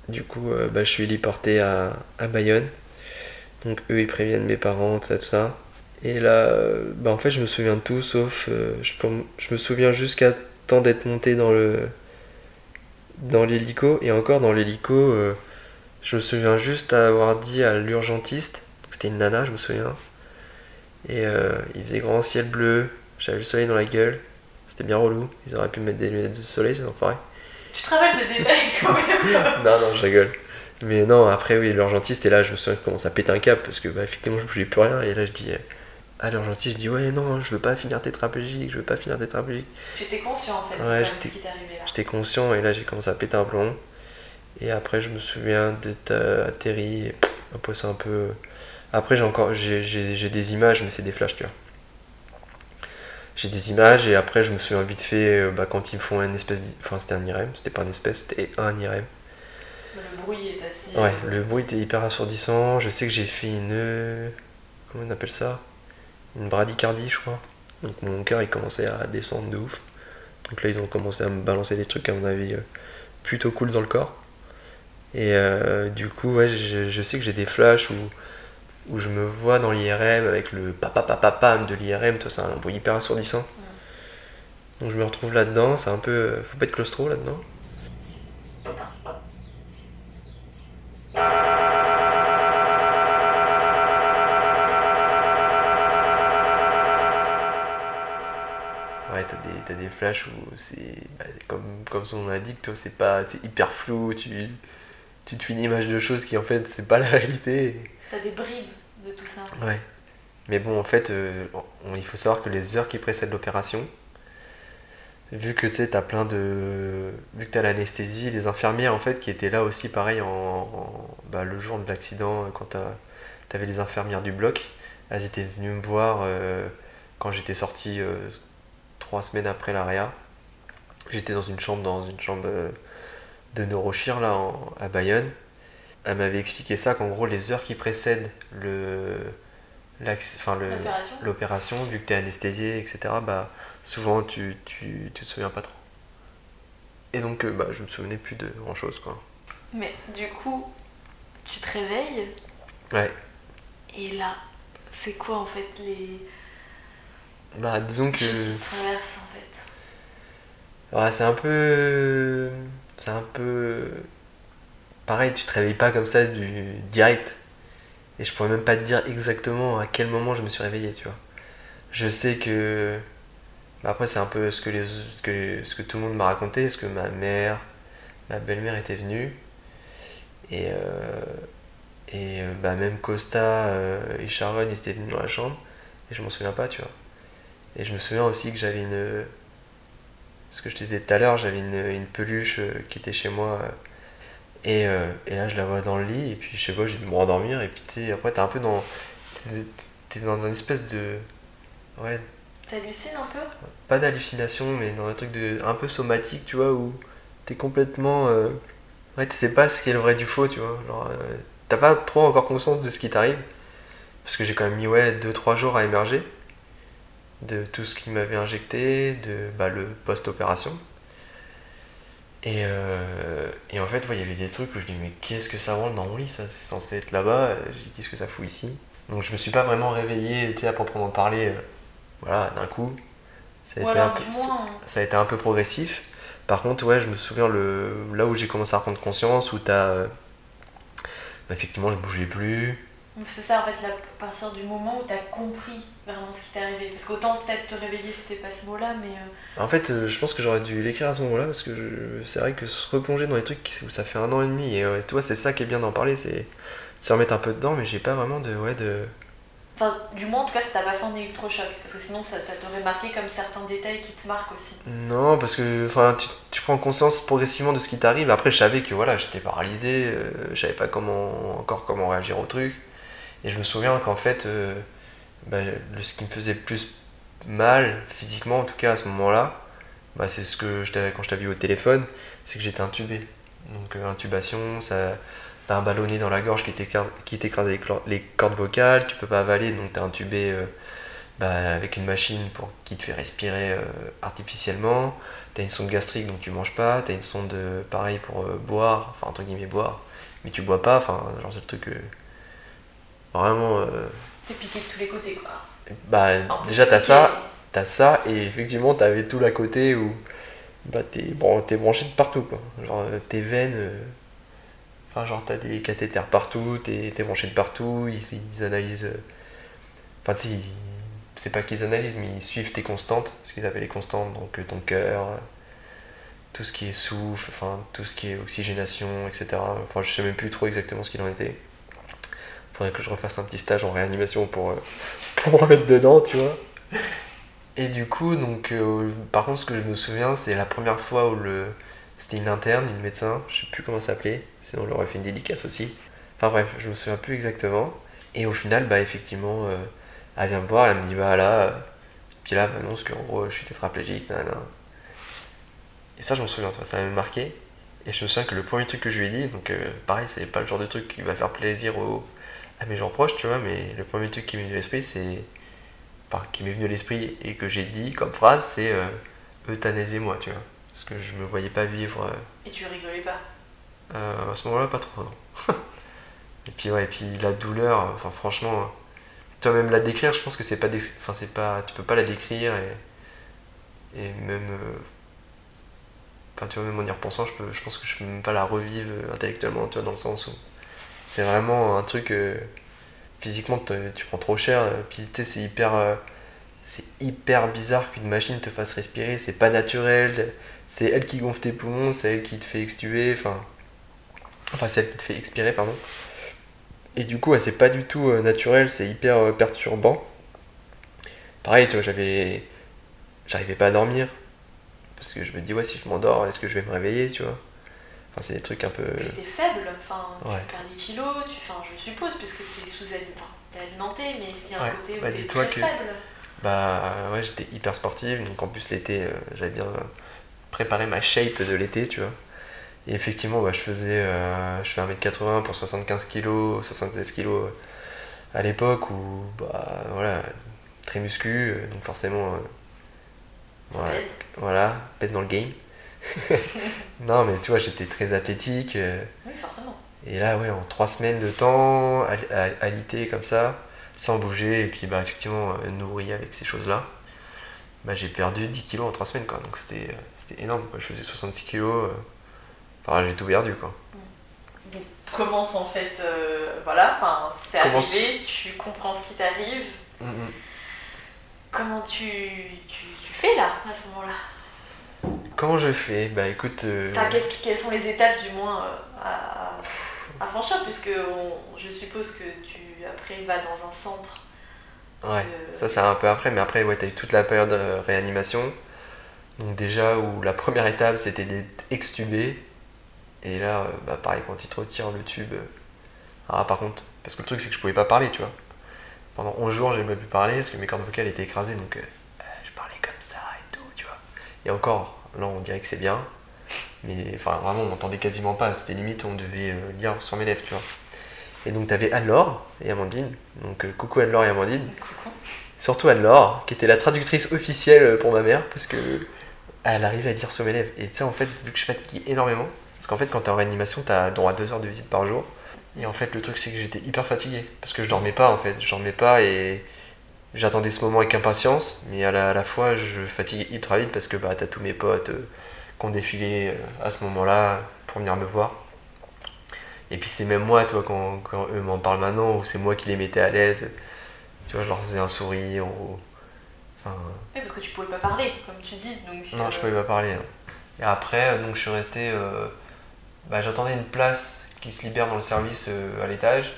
A: Du coup, bah, je suis héliporté à, à Bayonne. Donc eux, ils préviennent mes parents, tout ça, tout ça. Et là, bah, en fait, je me souviens de tout, sauf... euh, je, je me souviens jusqu'à temps d'être monté dans le... dans l'hélico. Et encore, dans l'hélico, euh, je me souviens juste avoir dit à l'urgentiste, c'était une nana, je me souviens. Et euh, il faisait grand ciel bleu, j'avais le soleil dans la gueule. C'était bien relou. Ils auraient pu me mettre des lunettes de soleil, ces enfoirés.
B: Tu te rappelles de détails quand même?
A: Non, non, je rigole. Mais non, après, oui, l'urgentiste, et là, je me souviens qu'il commence à péter un cap parce que, bah, effectivement, je bougeais plus rien. Et là, je dis à l'urgentiste, je dis, ouais, non, je veux pas finir tétraplégique, je veux pas finir tétraplégique.
B: Tu étais conscient en fait
A: Ouais,
B: de ce qui t'est arrivé là.
A: J'étais conscient, et là, j'ai commencé à péter un plomb. Et après, je me souviens d'être euh, atterri, et après, c'est un peu. Après, j'ai encore j'ai, des images, mais c'est des flashs, tu vois. J'ai des images, et après, je me souviens vite fait, euh, bah, quand ils me font un espèce. Enfin, c'était un IRM, c'était pas un espèce, c'était un IRM.
B: Le bruit est assez.
A: Ouais,
B: euh,
A: le bruit était hyper assourdissant. Je sais que j'ai fait une. Comment on appelle ça? Une bradycardie, je crois. Donc mon cœur il commençait à descendre de ouf. Donc là ils ont commencé à me balancer des trucs à mon avis euh, plutôt cool dans le corps. Et euh, du coup, ouais, je, je sais que j'ai des flashs où, où je me vois dans l'IRM avec le papa papa pam de l'IRM, toi c'est un bruit hyper assourdissant. Donc je me retrouve là-dedans, c'est un peu. euh, Faut pas être claustro là-dedans. Des, flashs où c'est bah, comme, comme son nom l'indique, toi c'est pas c'est hyper flou, tu, tu te fais une image de choses qui en fait c'est pas la réalité.
B: T'as des bribes de tout ça.
A: Ouais. Mais bon, en fait, euh, on- il faut savoir que les heures qui précèdent l'opération, vu que tu sais, t'as plein de. Vu que t'as l'anesthésie, les infirmières en fait qui étaient là aussi, pareil, en, en- bah, le jour de l'accident, quand t'as- t'avais les infirmières du bloc, elles étaient venues me voir euh, quand j'étais sorti euh, trois semaines après l'ARIA. J'étais dans une chambre, dans une chambre euh, de neurochir là, en- à Bayonne. elle m'avait expliqué ça qu'en gros les heures qui précèdent le enfin
B: L'opération
A: vu que t'es anesthésié etc bah souvent tu, tu, tu te souviens pas trop et donc euh, bah je me souvenais plus de grand chose quoi
B: Mais du coup, tu te réveilles
A: ouais
B: et là, c'est quoi en fait les
A: bah disons que
B: qui traversent en fait
A: Ouais, c'est un peu. C'est un peu. Pareil, tu te réveilles pas comme ça du direct. Et je pourrais même pas te dire exactement à quel moment je me suis réveillé, tu vois. Je sais que. bah après, c'est un peu ce que, les... ce, que... ce que tout le monde m'a raconté, ce que ma mère, ma belle-mère était venue. Et. euh, Et euh, bah, même Costa euh, et Sharon, ils étaient venus dans la chambre. Et je m'en souviens pas, tu vois. Et je me souviens aussi que j'avais une ce que je te disais tout à l'heure, j'avais une, une peluche euh, qui était chez moi. euh, et, euh, et là, je la vois dans le lit, et puis je sais pas, j'ai dû me rendormir, et puis tu sais, après, t'es un peu dans. T'es t'es dans une espèce de. Ouais,
B: T'hallucines un peu?
A: Pas d'hallucination, mais dans un truc de, un peu somatique, tu vois, où t'es complètement. euh, Ouais, tu sais pas ce qui est le vrai du faux, tu vois. Genre, euh, t'as pas trop encore conscience de ce qui t'arrive. Parce que j'ai quand même mis, ouais, 2-3 jours à émerger. De tout ce qui m'avait injecté, de bah, le post-opération. Et, euh, et en fait, ouais, il y avait des trucs où je dis, mais qu'est-ce que ça rentre dans mon lit, ça? C'est censé être là-bas. Je dis, qu'est-ce que ça fout ici? Donc je me suis pas vraiment réveillé, tu sais, à proprement parler, euh, voilà, d'un coup. Ça a été un peu-
B: moins,
A: ça a été un peu progressif. Par contre, ouais, je me souviens le là où j'ai commencé à prendre conscience, où t'as. euh, bah, effectivement, je bougeais plus.
B: c'est ça en fait, à partir du moment où t'as compris vraiment ce qui t'est arrivé. Parce qu'autant peut-être te réveiller, c'était pas ce mot-là, mais euh,
A: En fait, euh, je pense que j'aurais dû l'écrire à ce moment-là, parce que je- c'est vrai que se replonger dans les trucs où ça fait un an et demi, et euh, toi, c'est ça qui est bien d'en parler, c'est se remettre un peu dedans, mais j'ai pas vraiment de. Ouais, de.
B: Enfin, du moins, en tout cas, ça t'a pas fait un électrochoc. Parce que sinon, ça, ça t'aurait marqué comme certains détails qui te marquent aussi.
A: Non, parce que enfin, tu, tu prends conscience progressivement de ce qui t'arrive. Après, je savais que voilà, j'étais paralysé, euh, je savais pas comment, encore comment réagir au truc. Et je me souviens qu'en fait, euh, bah, le- ce qui me faisait plus mal, physiquement en tout cas à ce moment-là, bah, c'est ce que je quand je t'avais vu au téléphone, c'est que j'étais intubé. Donc, euh, intubation, ça. T'as un ballonnet dans la gorge qui t'écrase les, cordes vocales, tu peux pas avaler, donc t'es intubé euh, bah, avec une machine pour, qui te fait respirer euh, artificiellement. T'as une sonde gastrique donc tu manges pas, t'as une sonde pareil pour boire, enfin entre guillemets boire, mais tu bois pas, enfin genre c'est le truc vraiment.
B: T'es piqué de tous les côtés, quoi.
A: bah déjà t'as ça, t'as ça et effectivement t'avais tout l'à côté où bah t'es bon, branché de partout quoi. Genre euh, tes veines, euh, enfin genre t'as des cathéters partout, t'es branché de partout, ils, ils analysent. euh, Enfin si, c'est pas qu'ils analysent mais ils suivent tes constantes, ce qu'ils appellent les constantes, donc ton cœur, tout ce qui est souffle, enfin tout ce qui est oxygénation, etc. Enfin je sais même plus trop exactement ce qu'il en était. Faudrait que je refasse un petit stage en réanimation pour, euh, pour me remettre dedans, tu vois. Et du coup, donc, euh, par contre, ce que je me souviens, c'est la première fois où le. C'était une interne, une médecin, je sais plus comment ça s'appelait, sinon on leur aurait fait une dédicace aussi. Enfin bref, je me souviens plus exactement. Et au final, bah effectivement, euh, elle vient me voir, elle me dit bah là. Puis là, m'annonce qu'en gros, je suis tétraplégique, nanana. Et ça, je m'en souviens, ça, ça m'a marqué. Et je me souviens que le premier truc que je lui ai dit, donc euh, pareil, c'est pas le genre de truc qui va faire plaisir aux, à mes gens proches, tu vois, mais le premier truc qui m'est venu à l'esprit, c'est. Enfin, qui m'est venu à l'esprit et que j'ai dit comme phrase, c'est euh, euthanasiez-moi, tu vois. Parce que je me voyais pas vivre.
B: Et tu rigolais pas?
A: euh, à ce moment-là, pas trop, non. et puis, ouais, et puis la douleur, enfin, franchement, toi-même la décrire, je pense que c'est pas. des- Enfin, c'est pas. Tu peux pas la décrire et. Et même. euh, Enfin, tu vois, même en y repensant, je, peux, je pense que je peux même pas la revivre intellectuellement, tu vois, dans le sens où. C'est vraiment un truc. euh, physiquement, tu prends trop cher, euh, puis c'est hyper. euh, c'est hyper bizarre qu'une machine te fasse respirer, c'est pas naturel, c'est elle qui gonfle tes poumons, c'est elle qui te fait extuber, enfin. Enfin, c'est elle qui te fait expirer, pardon. Et du coup, c'est pas du tout naturel, c'est hyper perturbant. Pareil, tu vois, j'avais. J'arrivais pas à dormir. Parce que je me dis, ouais, si je m'endors, est-ce que je vais me réveiller, tu vois? Enfin, c'est des trucs un peu.
B: Puis t'es faible, enfin,
A: Ouais.
B: tu perds des kilos, tu, enfin, je suppose, puisque t'es sous-alimenté, enfin, t'es alimenté, mais il y a un
A: Ouais,
B: côté où
A: bah,
B: t'es très
A: que-
B: faible.
A: Bah ouais, j'étais hyper sportive, donc en plus l'été, euh, j'avais bien préparé ma shape de l'été, tu vois. Et effectivement, bah, je faisais euh, je fais 1m80 pour 75 kg, 76 kg à l'époque où, bah, voilà, très muscu, euh, donc forcément, euh,
B: Ça
A: voilà,
B: pèse.
A: voilà, pèse dans le game. Non, mais tu vois, j'étais très athlétique. euh,
B: Oui, forcément.
A: et là, ouais, en trois semaines de temps, alité comme ça, sans bouger, et puis bah, effectivement euh, nourri avec ces choses-là, bah, j'ai perdu 10 kilos en trois semaines, quoi. Donc c'était euh, c'était énorme, quoi. Je faisais 66 kilos, enfin j'ai tout perdu, quoi.
B: Donc, commence en fait, euh, voilà, enfin, c'est
A: Commence.
B: arrivé, tu comprends ce qui t'arrive.
A: Mm, mm.
B: Comment tu, tu, tu fais là, à ce moment-là?
A: Comment je fais Bah écoute, euh,
B: Enfin, qui- quelles sont les étapes du moins euh, à, à franchir Puisque on- je suppose que tu après vas dans un centre.
A: ouais,
B: de-
A: ça c'est un peu après, mais après, ouais, t'as eu toute la période de réanimation. Donc déjà, où la première étape, c'était d'être extubé. Et là, euh, bah pareil, quand ils te retirent le tube... Ah par contre, parce que le truc c'est que je pouvais pas parler, tu vois. Pendant 11 jours, j'ai pas pu parler parce que mes cordes vocales étaient écrasées, donc euh, je parlais comme ça et tout, tu vois. Et encore, là on dirait que c'est bien, mais enfin vraiment on m'entendait quasiment pas, c'était limite on devait euh, lire sur mes lèvres, tu vois. Et donc t'avais Anne-Laure et Amandine, donc euh, coucou Anne-Laure et Amandine,
B: Coucou.
A: surtout Anne-Laure, qui était la traductrice officielle pour ma mère, parce que elle arrivait à lire sur mes lèvres. Et tu sais, en fait, vu que je fatiguais énormément, parce qu'en fait, quand t'es en réanimation, t'as droit à deux heures de visite par jour. Et en fait, le truc, c'est que j'étais hyper fatigué, parce que je dormais pas, en fait. Je dormais pas et j'attendais ce moment avec impatience, mais à la, à la fois, je fatiguais hyper vite, parce que bah, t'as tous mes potes euh, qui ont défilé euh, à ce moment-là pour venir me voir. Et puis c'est même moi, tu vois, quand, quand eux m'en parlent maintenant, ou c'est moi qui les mettais à l'aise, tu vois, je leur faisais un sourire, ou... Enfin,
B: Oui, parce que tu pouvais pas parler, comme tu dis. Donc,
A: non, je pouvais pas parler. hein. Et après, euh, donc je suis resté. euh, bah, J'attendais une place qui se libère dans le service à l'étage.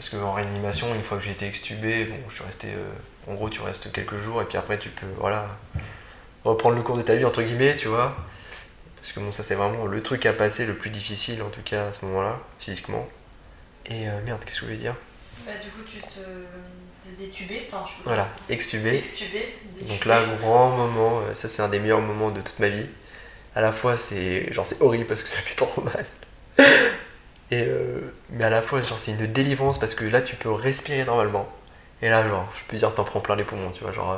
A: Parce qu'en réanimation, une fois que j'ai été extubé, bon, je suis resté. euh, en gros, tu restes quelques jours et puis après, tu peux voilà, reprendre le cours de ta vie, entre guillemets, tu vois. Parce que bon, ça, c'est vraiment le truc à passer le plus difficile, en tout cas, à ce moment-là, physiquement. Et euh, merde, qu'est-ce que je voulais dire?
B: Bah, du coup, tu te détubé, enfin, je peux
A: Voilà, extubé.
B: Extubé.
A: Donc là, grand moment, euh, ça c'est un des meilleurs moments de toute ma vie. À la fois, c'est genre c'est horrible parce que ça fait trop mal. Et euh, mais à la fois, genre c'est une délivrance parce que là, tu peux respirer normalement. Et là, genre, je peux dire, t'en prends plein les poumons, tu vois, genre. euh,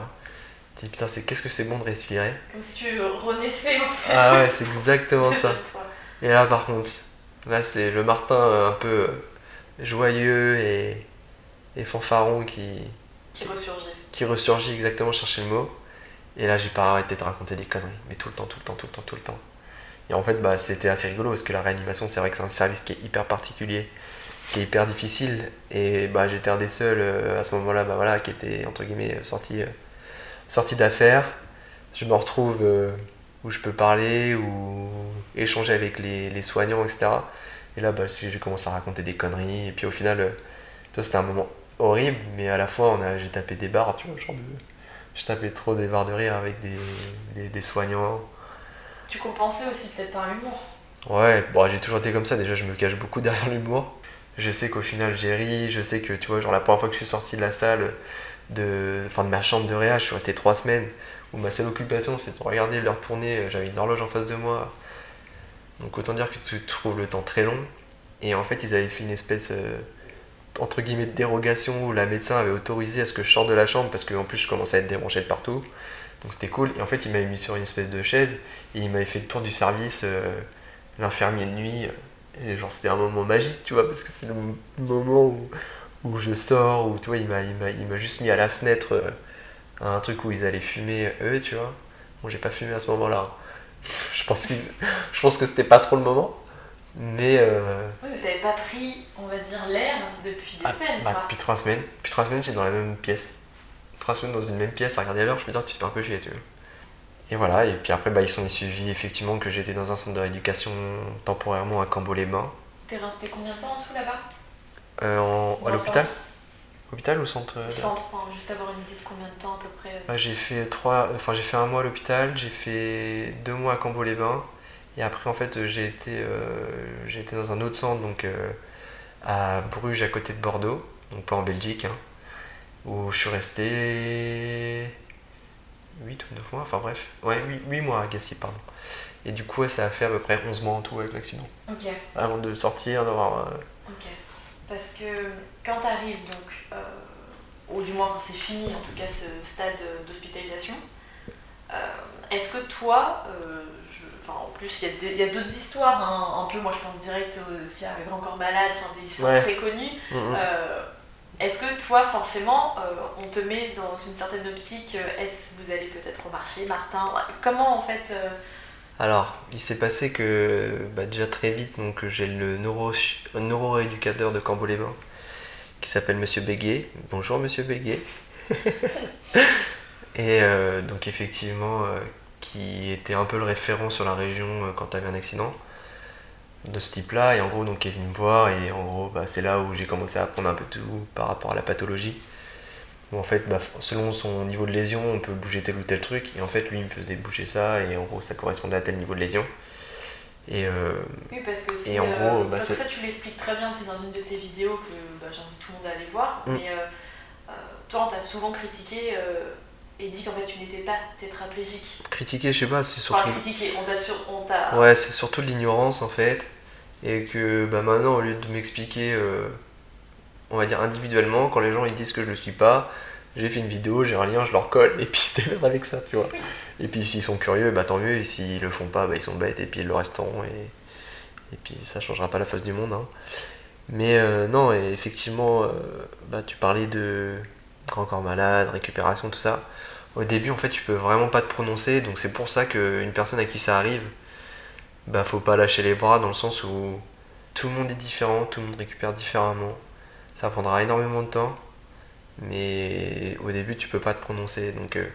A: tu dis putain, c'est qu'est-ce que c'est bon de respirer?
B: Comme si tu renaissais en fait.
A: Ah ouais, c'est exactement ça. Et là, par contre, là, c'est le Martin euh, un peu joyeux et, et fanfaron qui,
B: Qui ressurgit.
A: qui ressurgit exactement chercher le mot. Et là, j'ai pas arrêté de raconter des conneries, mais tout le temps, tout le temps, tout le temps, tout le temps. Et en fait, bah, c'était assez rigolo parce que la réanimation, c'est vrai que c'est un service qui est hyper particulier, qui est hyper difficile. Et bah, j'étais un des seuls euh, à ce moment-là, bah, voilà, qui était entre guillemets sorti, euh, d'affaires. Je me retrouve euh, où je peux parler ou échanger avec les, soignants, etc. Et là, bah, j'ai commencé à raconter des conneries. Et puis au final, c'était un moment horrible, mais à la fois, j'ai tapé des barres, tu vois, genre de. Je trop des barres de rire avec des soignants.
B: Tu compensais aussi peut-être par l'humour.
A: Ouais, bon, j'ai toujours été comme ça, déjà je me cache beaucoup derrière l'humour. Je sais qu'au final j'ai ri, je sais que tu vois, genre la première fois que je suis sorti de la salle, de, enfin, de ma chambre de réa, je suis resté trois semaines, où ma seule occupation c'était de regarder l'heure tourner, j'avais une horloge en face de moi. Donc autant dire que tu trouves le temps très long. Et en fait ils avaient fait une espèce, euh, entre guillemets, de dérogation où la médecin avait autorisé à ce que je sorte de la chambre parce qu'en plus je commençais à être dérangé de partout. Donc c'était cool. Et en fait il m'avait mis sur une espèce de chaise et il m'avait fait le tour du service, euh, l'infirmier de nuit. Et genre, c'était un moment magique, tu vois, parce que c'est le moment où, où je sors, où tu vois, il m'a, juste mis à la fenêtre euh, un truc où ils allaient fumer eux, tu vois. Bon, j'ai pas fumé à ce moment-là. Je pense, qu'il- je pense que c'était pas trop le moment. Mais euh,
B: Oui, mais t'avais pas pris, on va dire, l'air depuis des
A: ah,
B: semaines,
A: bah,
B: quoi.
A: depuis trois semaines, depuis trois semaines, j'étais dans la même pièce. Trois semaines dans une même pièce à regarder l'heure, je me dis, tu te fais un peu chier, tu vois. Et voilà, et puis après, bah, ils sont suivis effectivement que j'étais dans un centre de rééducation temporairement à Cambo-les-Bains.
B: T'es resté combien de temps en tout là-bas?
A: Euh, en- à l'hôpital Hôpital ou centre euh,
B: Centre, enfin, juste avoir une idée de combien de temps à peu près. euh,
A: Bah, J'ai fait trois, enfin j'ai fait un mois à l'hôpital, j'ai fait deux mois à Cambo-les-Bains, et après en fait j'ai été, j'ai été dans un autre centre, donc à Bruges à côté de Bordeaux, donc pas en Belgique, hein, où je suis resté 8 ou 9 mois, enfin bref, ouais 8, mois à Gassy, pardon. Et du coup, ouais, ça a fait à peu près 11 mois en tout avec l'accident.
B: Ok,
A: Avant de sortir, d'avoir. euh,
B: ok. Parce que quand tu arrives donc, euh, ou du moins quand c'est fini en tout cas ce stade d'hospitalisation, euh, est-ce que toi, euh, je- en plus il y a d'autres histoires, hein, un peu moi je pense direct aussi à Grand Corps Malade, enfin des histoires
A: Ouais.
B: très connues.
A: mhm.
B: Est-ce que toi, forcément, euh, on te met dans une certaine optique, euh, est-ce que vous allez peut-être au marché, Martin Comment en fait euh,
A: Alors, il s'est passé que bah, déjà très vite, donc j'ai le neuro, neuroéducateur de Cambo-les-Bains qui s'appelle Monsieur Béguet. Bonjour Monsieur Béguet. Et euh, donc effectivement, euh, qui était un peu le référent sur la région euh, quand tu avais un accident de ce type-là. Et en gros, donc il est venu me voir et en gros, bah, c'est là où j'ai commencé à apprendre un peu tout par rapport à la pathologie. Où en fait, bah, selon son niveau de lésion, on peut bouger tel ou tel truc. Et en fait, lui, il me faisait bouger ça et en gros, ça correspondait à tel niveau de lésion. Et euh,
B: Oui, parce que c'est.
A: Et en
B: euh,
A: gros, bah,
B: parce que
A: c'est-
B: ça, tu l'expliques très bien aussi dans une de tes vidéos que bah, j'invite tout le monde à aller voir.
A: Mm.
B: Mais euh, toi, on t'a souvent critiqué et dit qu'en fait, tu n'étais pas tétraplégique.
A: critiquer, je sais pas, c'est
B: Enfin,
A: surtout.
B: on t'a. Sur... On t'a...
A: Ouais, c'est surtout de l'ignorance en fait. Et que bah, maintenant, au lieu de m'expliquer, euh, on va dire individuellement, quand les gens ils disent que je le suis pas, j'ai fait une vidéo, j'ai un lien, je leur colle, et puis c'était même avec ça, tu vois. Et puis s'ils sont curieux, bah tant mieux, et s'ils le font pas, bah ils sont bêtes, et puis ils le resteront, et, et puis ça changera pas la face du monde. hein. Mais euh, non, et effectivement, euh, bah, tu parlais de grand corps malade, récupération, tout ça. Au début, en fait, tu peux vraiment pas te prononcer, donc c'est pour ça qu'une personne à qui ça arrive, bah faut pas lâcher les bras dans le sens où tout le monde est différent, tout le monde récupère différemment. Ça prendra énormément de temps, mais au début tu peux pas te prononcer. Donc euh,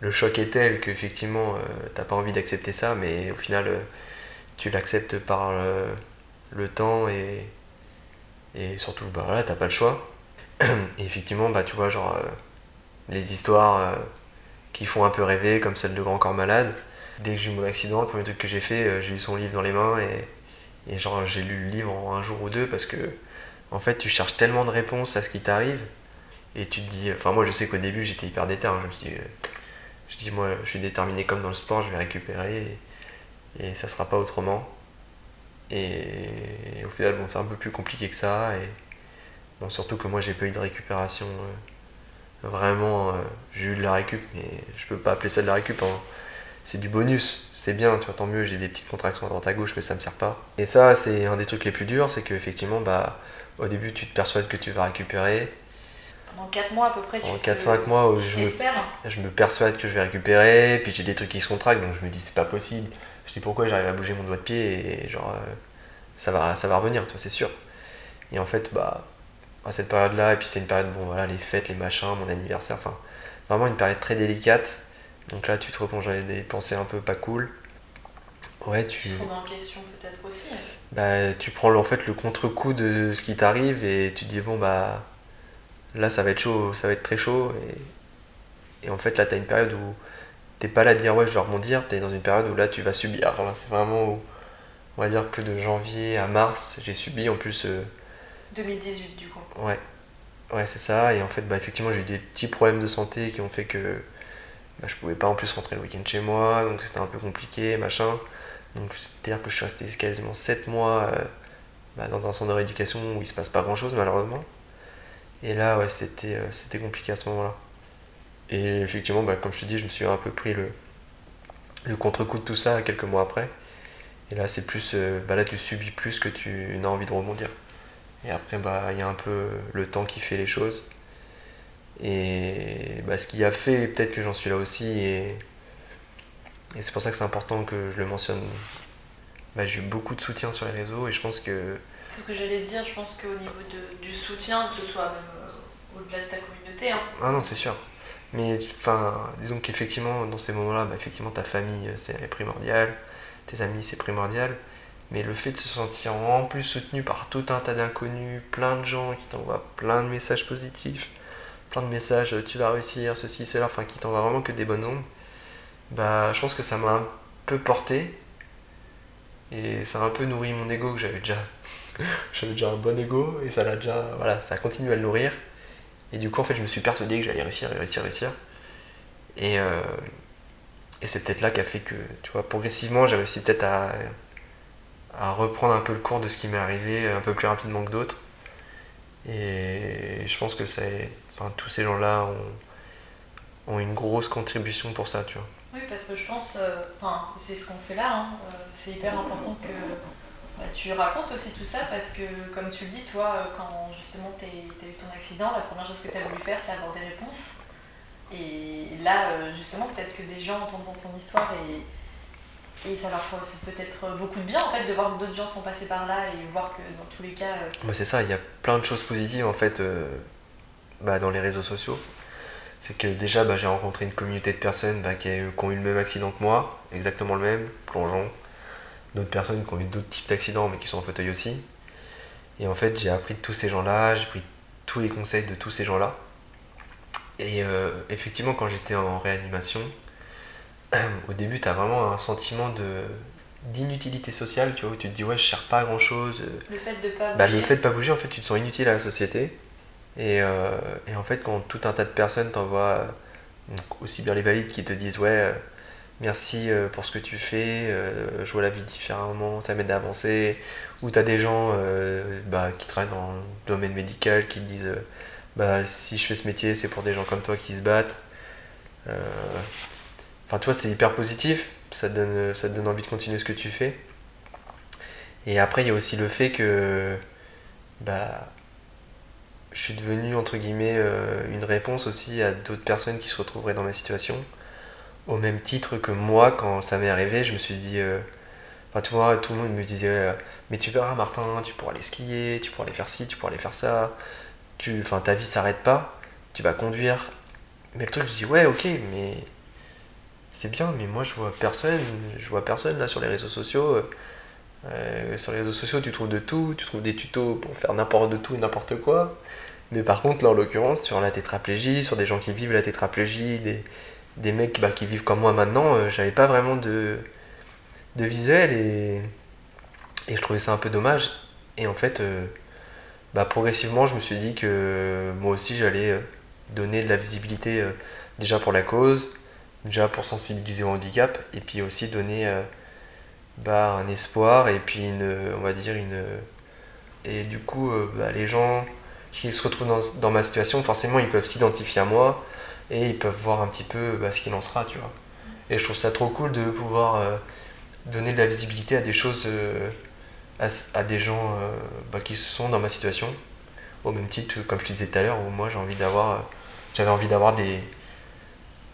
A: le choc est tel qu'effectivement euh, t'as pas envie d'accepter ça, mais au final euh, tu l'acceptes par le, le temps et, et surtout bah voilà, t'as pas le choix. Et effectivement, bah tu vois, genre euh, les histoires euh, qui font un peu rêver, comme celle de Grand Corps Malade dès que j'ai eu mon accident, le premier truc que j'ai fait, euh, j'ai eu son livre dans les mains et, genre j'ai lu le livre en un jour ou deux parce que en fait tu cherches tellement de réponses à ce qui t'arrive et tu te dis, enfin moi je sais qu'au début j'étais hyper déter, hein, je me suis dit, euh, je dis moi je suis déterminé comme dans le sport, je vais récupérer et, ça sera pas autrement. Et, au final bon c'est un peu plus compliqué que ça et surtout que moi j'ai pas eu de récupération euh, vraiment, j'ai eu de la récup mais je peux pas appeler ça de la récup. hein c'est du bonus, c'est bien, tu vois, tant mieux, j'ai des petites contractions à droite à gauche, mais ça me sert pas. Et ça, c'est un des trucs les plus durs, c'est qu'effectivement, bah, au début, tu te persuades que tu vas récupérer.
B: Pendant 4 mois à peu près, tu
A: En
B: te-
A: 4-5 mois, où je me,
B: t'espères.
A: je me persuade que je vais récupérer, puis j'ai des trucs qui se contractent, donc je me dis, c'est pas possible. Je dis, pourquoi j'arrive à bouger mon doigt de pied, et genre, euh, ça, va, ça va revenir, tu vois, c'est sûr. Et en fait, bah, à cette période-là, et puis c'est une période, bon, voilà, les fêtes, les machins, mon anniversaire, enfin, vraiment une période très délicate. Donc là, tu te replonges dans des pensées un peu pas cool. Ouais, tu,
B: Tu en question peut-être aussi.
A: bah, tu prends en fait le contre-coup de ce qui t'arrive et tu te dis bon bah là ça va être chaud, ça va être très chaud et, et en fait là t'as une période où t'es pas là de dire ouais je vais rebondir, t'es dans une période où là tu vas subir. Alors là c'est vraiment où- on va dire que de janvier à mars j'ai subi en plus euh,
B: 2018 du coup.
A: Ouais, ouais c'est ça. Et en fait, bah, effectivement, j'ai eu des petits problèmes de santé qui ont fait que bah, je pouvais pas en plus rentrer le week-end chez moi, donc c'était un peu compliqué, machin. Donc c'est-à-dire que je suis resté quasiment 7 mois euh, bah, dans un centre de rééducation où il se passe pas grand-chose malheureusement. Et là, ouais, c'était euh, c'était compliqué à ce moment-là. Et effectivement, bah, comme je te dis, je me suis un peu pris le, le contre-coup de tout ça quelques mois après. Et là, c'est plus, euh, bah là, tu subis plus que tu n'as envie de rebondir. Et après, bah, il y a un peu le temps qui fait les choses. Et bah, ce qui a fait peut-être que j'en suis là aussi. Et, et c'est pour ça que c'est important que je le mentionne. Bah, j'ai eu beaucoup de soutien sur les réseaux et je pense que
B: C'est ce que j'allais te dire, je pense qu'au niveau de- du soutien, que ce soit euh, au-delà de ta communauté, hein,
A: Ah non, c'est sûr. Mais enfin, disons qu'effectivement, dans ces moments-là, bah, effectivement, ta famille, euh, c'est primordial, tes amis, c'est primordial. Mais le fait de se sentir en plus soutenu par tout un tas d'inconnus, plein de gens qui t'envoient plein de messages positifs, plein de messages tu vas réussir, ceci, cela, enfin qui t'envoient vraiment que des bonnes ondes, bah je pense que ça m'a un peu porté. Et ça a un peu nourri mon ego que j'avais déjà. j'avais déjà un bon ego et ça l'a déjà. Voilà, ça a continué à le nourrir. Et du coup, en fait, je me suis persuadé que j'allais réussir, réussir, réussir. Et, euh, Et c'est peut-être là qu'a fait que, tu vois, progressivement, j'ai réussi peut-être à, à reprendre un peu le cours de ce qui m'est arrivé un peu plus rapidement que d'autres. Et je pense que c'est, enfin, tous ces gens-là ont, ont une grosse contribution pour ça, tu vois.
B: Oui, parce que je pense, euh, enfin, c'est ce qu'on fait là, hein, euh, c'est hyper important que bah, tu racontes aussi tout ça parce que, comme tu le dis, toi, euh, quand justement tu as eu ton accident, la première chose que tu as voulu faire, c'est avoir des réponses. Et là, justement, peut-être que des gens entendront ton histoire et, et ça leur fera peut-être beaucoup de bien en fait de voir que d'autres gens sont passés par là et voir que dans tous les cas. euh,
A: Bah, c'est ça, il y a plein de choses positives en fait euh, bah, dans les réseaux sociaux. C'est que déjà bah, j'ai rencontré une communauté de personnes bah, qui, a eu- qui ont eu le même accident que moi, exactement le même, plongeon. D'autres personnes qui ont eu d'autres types d'accidents mais qui sont en fauteuil aussi. Et en fait j'ai appris de tous ces gens-là, j'ai pris tous les conseils de tous ces gens-là. Et euh, effectivement quand j'étais en réanimation, au début tu as vraiment un sentiment de d'inutilité sociale, tu vois, où tu te dis ouais je sers pas à grand chose,
B: le fait de pas
A: bah,
B: bouger.
A: le fait de pas bouger, en fait, tu te sens inutile à la société. Et, euh, et en fait, quand tout un tas de personnes t'envoient, euh, aussi bien les valides qui te disent Ouais, euh, merci pour ce que tu fais, je vois la vie différemment, ça m'aide à avancer. Ou t'as des gens bah, qui travaillent dans le domaine médical qui te disent Bah, si je fais ce métier, c'est pour des gens comme toi qui se battent. Enfin, tu vois, c'est hyper positif, ça te, donne, ça te donne envie de continuer ce que tu fais. Et après, il y a aussi le fait que bah, je suis devenu, entre guillemets, euh, une réponse aussi à d'autres personnes qui se retrouveraient dans ma situation. Au même titre que moi, quand ça m'est arrivé, je me suis dit. euh, Enfin, tu vois, tout le monde me disait euh, Mais tu verras, Martin, tu pourras aller skier, tu pourras aller faire ci, tu pourras aller faire ça. Tu, enfin, ta vie s'arrête pas, tu vas conduire. Mais le truc, je dis Ouais, ok, mais c'est bien, mais moi je vois personne, je vois personne là sur les réseaux sociaux. sur les réseaux sociaux, tu trouves de tout, tu trouves des tutos pour faire n'importe de tout n'importe quoi. Mais par contre, là en l'occurrence, sur la tétraplégie, sur des gens qui vivent la tétraplégie, des, des mecs bah, qui vivent comme moi maintenant, euh, j'avais pas vraiment de, de visuel et, et je trouvais ça un peu dommage. Et en fait, euh, bah, progressivement, je me suis dit que moi aussi j'allais euh, donner de la visibilité euh, déjà pour la cause, déjà pour sensibiliser au handicap et puis aussi donner euh, bah, un espoir et puis une, on va dire une et du coup euh, bah, les gens qui se retrouvent dans, dans ma situation forcément ils peuvent s'identifier à moi et ils peuvent voir un petit peu bah, ce qu'il en sera tu vois. Et je trouve ça trop cool de pouvoir euh, donner de la visibilité à des choses euh, à, des gens euh, bah, qui sont dans ma situation au même titre comme je te disais tout à l'heure où moi j'ai envie d'avoir euh, j'avais envie d'avoir des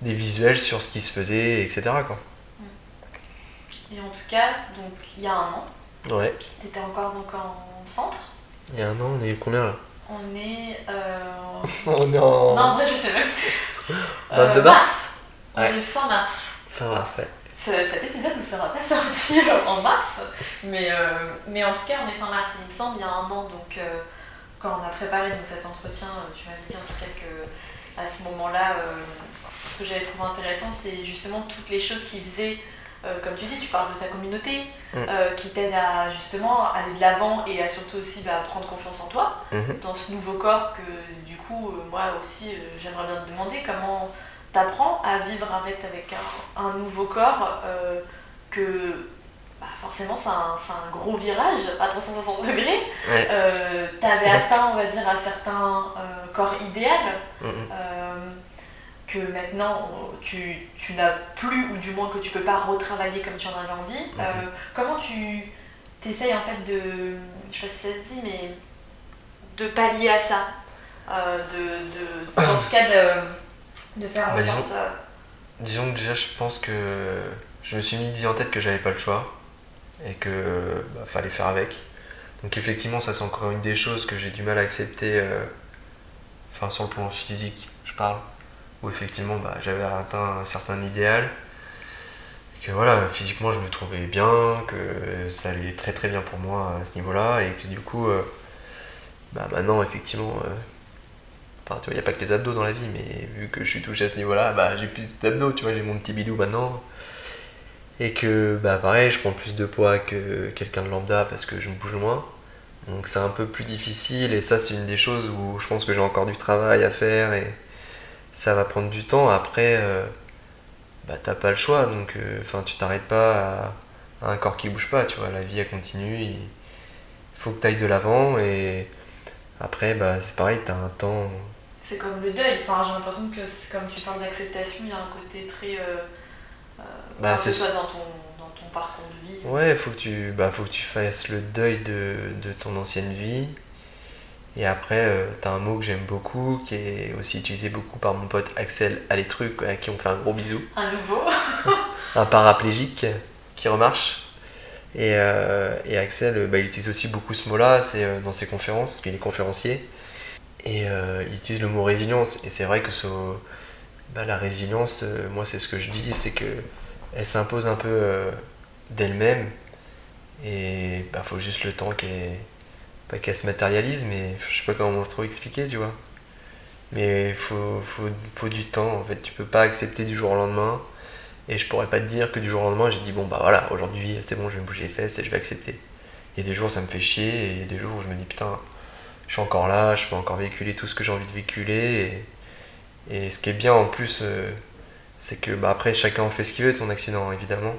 A: des visuels sur ce qui se faisait etc quoi.
B: Et en tout cas, donc il y a un an,
A: ouais.
B: tu étais encore donc en centre?
A: il y a un an on est combien là?
B: On est. euh,
A: on est en
B: Non, en vrai, je sais même plus.
A: 22
B: Euh,
A: mars
B: On
A: Ouais.
B: est fin mars.
A: fin mars ouais
B: Ce- cet épisode ne sera pas sorti euh, en mars, mais, euh, mais en tout cas, on est fin mars. Il me semble, il y a un an, donc quand on a préparé donc, cet entretien, tu m'avais dit en tout cas que à ce moment-là, ce que j'avais trouvé intéressant, c'est justement toutes les choses qui faisaient. Euh, comme tu dis, tu parles de ta communauté
A: Mm.
B: euh, qui t'aide à justement aller de l'avant et à surtout aussi bah, prendre confiance en toi
A: Mhm.
B: dans ce nouveau corps que du coup euh, moi aussi j'aimerais bien te demander comment t'apprends à vivre avec, avec un, un nouveau corps que bah, forcément c'est un, gros virage à 360 degrés
A: Ouais.
B: t'avais atteint on va dire un certain corps idéal
A: Mhm.
B: Que maintenant tu, tu n'as plus ou du moins que tu peux pas retravailler comme tu en avais envie. Euh, comment tu t'essayes en fait de je sais pas si ça se dit mais de pallier à ça Euh, de, de- en tout cas de, de faire en
A: Bah, disons-
B: sorte euh,
A: Disons que déjà, je pense que je me suis mis en tête que j'avais pas le choix et que bah, fallait faire avec. Donc effectivement, ça c'est encore une des choses que j'ai du mal à accepter, euh, enfin sur le plan physique, je parle, où effectivement bah, j'avais atteint un certain idéal, que voilà, physiquement je me trouvais bien, que ça allait très très bien pour moi à ce niveau-là, et que du coup, euh, bah, maintenant effectivement, euh, il n'y a pas que les abdos dans la vie, mais vu que je suis touché à ce niveau-là, bah, j'ai plus d'abdos, tu vois, j'ai mon petit bidou maintenant. Et que, bah, pareil, je prends plus de poids que quelqu'un de lambda parce que je me bouge moins. Donc c'est un peu plus difficile, et ça, c'est une des choses où je pense que j'ai encore du travail à faire, et ça va prendre du temps. Après, euh, bah t'as pas le choix, donc euh, enfin tu t'arrêtes pas à, à un corps qui bouge pas, tu vois, la vie elle continue, il faut que tu ailles de l'avant et après bah c'est pareil, t'as un temps.
B: C'est comme le deuil. Enfin, j'ai l'impression que c'est comme tu parles d'acceptation, il y a un côté très. Euh, euh,
A: Bah,
B: que ce soit dans ton, dans ton parcours de vie.
A: Ouais, faut que tu bah faut que tu fasses le deuil de, de ton ancienne vie. Et après, euh, t'as un mot que j'aime beaucoup, qui est aussi utilisé beaucoup par mon pote Axel Alétruc, à qui on fait un gros bisou.
B: Un nouveau.
A: un paraplégique qui remarche. Et, euh, et Axel, euh, bah, il utilise aussi beaucoup ce mot-là, c'est euh, dans ses conférences, parce qu'il est conférencier. Et il utilise le mot résilience. Et c'est vrai que ce- bah, la résilience, moi c'est ce que je dis, c'est que elle s'impose un peu d'elle-même. Et bah faut juste le temps qu'elle pas qu'elle se matérialise, mais je sais pas comment trop expliquer, tu vois. Mais faut, faut, du temps en fait. Tu peux pas accepter du jour au lendemain. Et je pourrais pas te dire que du jour au lendemain, j'ai dit bon bah voilà, aujourd'hui c'est bon, je vais me bouger les fesses et je vais accepter. Il y a des jours ça me fait chier et il y a des jours où je me dis putain, je suis encore là, je peux encore véhiculer tout ce que j'ai envie de véhiculer. Et, ce qui est bien en plus, euh, c'est que bah après chacun fait ce qu'il veut de son accident évidemment.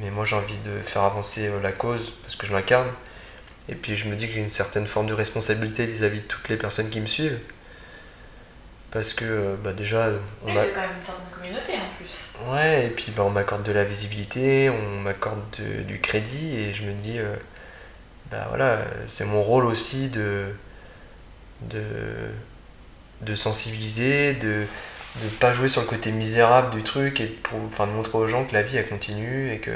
A: Mais moi j'ai envie de faire avancer euh, la cause parce que je m'incarne. Et puis je me dis que j'ai une certaine forme de responsabilité vis-à-vis de toutes les personnes qui me suivent. Parce que euh, bah déjà, on
B: Et
A: m'a-
B: t'as quand même une certaine communauté en plus.
A: Ouais, et puis bah, on m'accorde de la visibilité, on m'accorde de- du crédit, et je me dis, euh, bah voilà, euh, c'est mon rôle aussi de, de, de sensibiliser, de ne pas jouer sur le côté misérable du truc, et pour, enfin, de montrer aux gens que la vie elle continue, et que.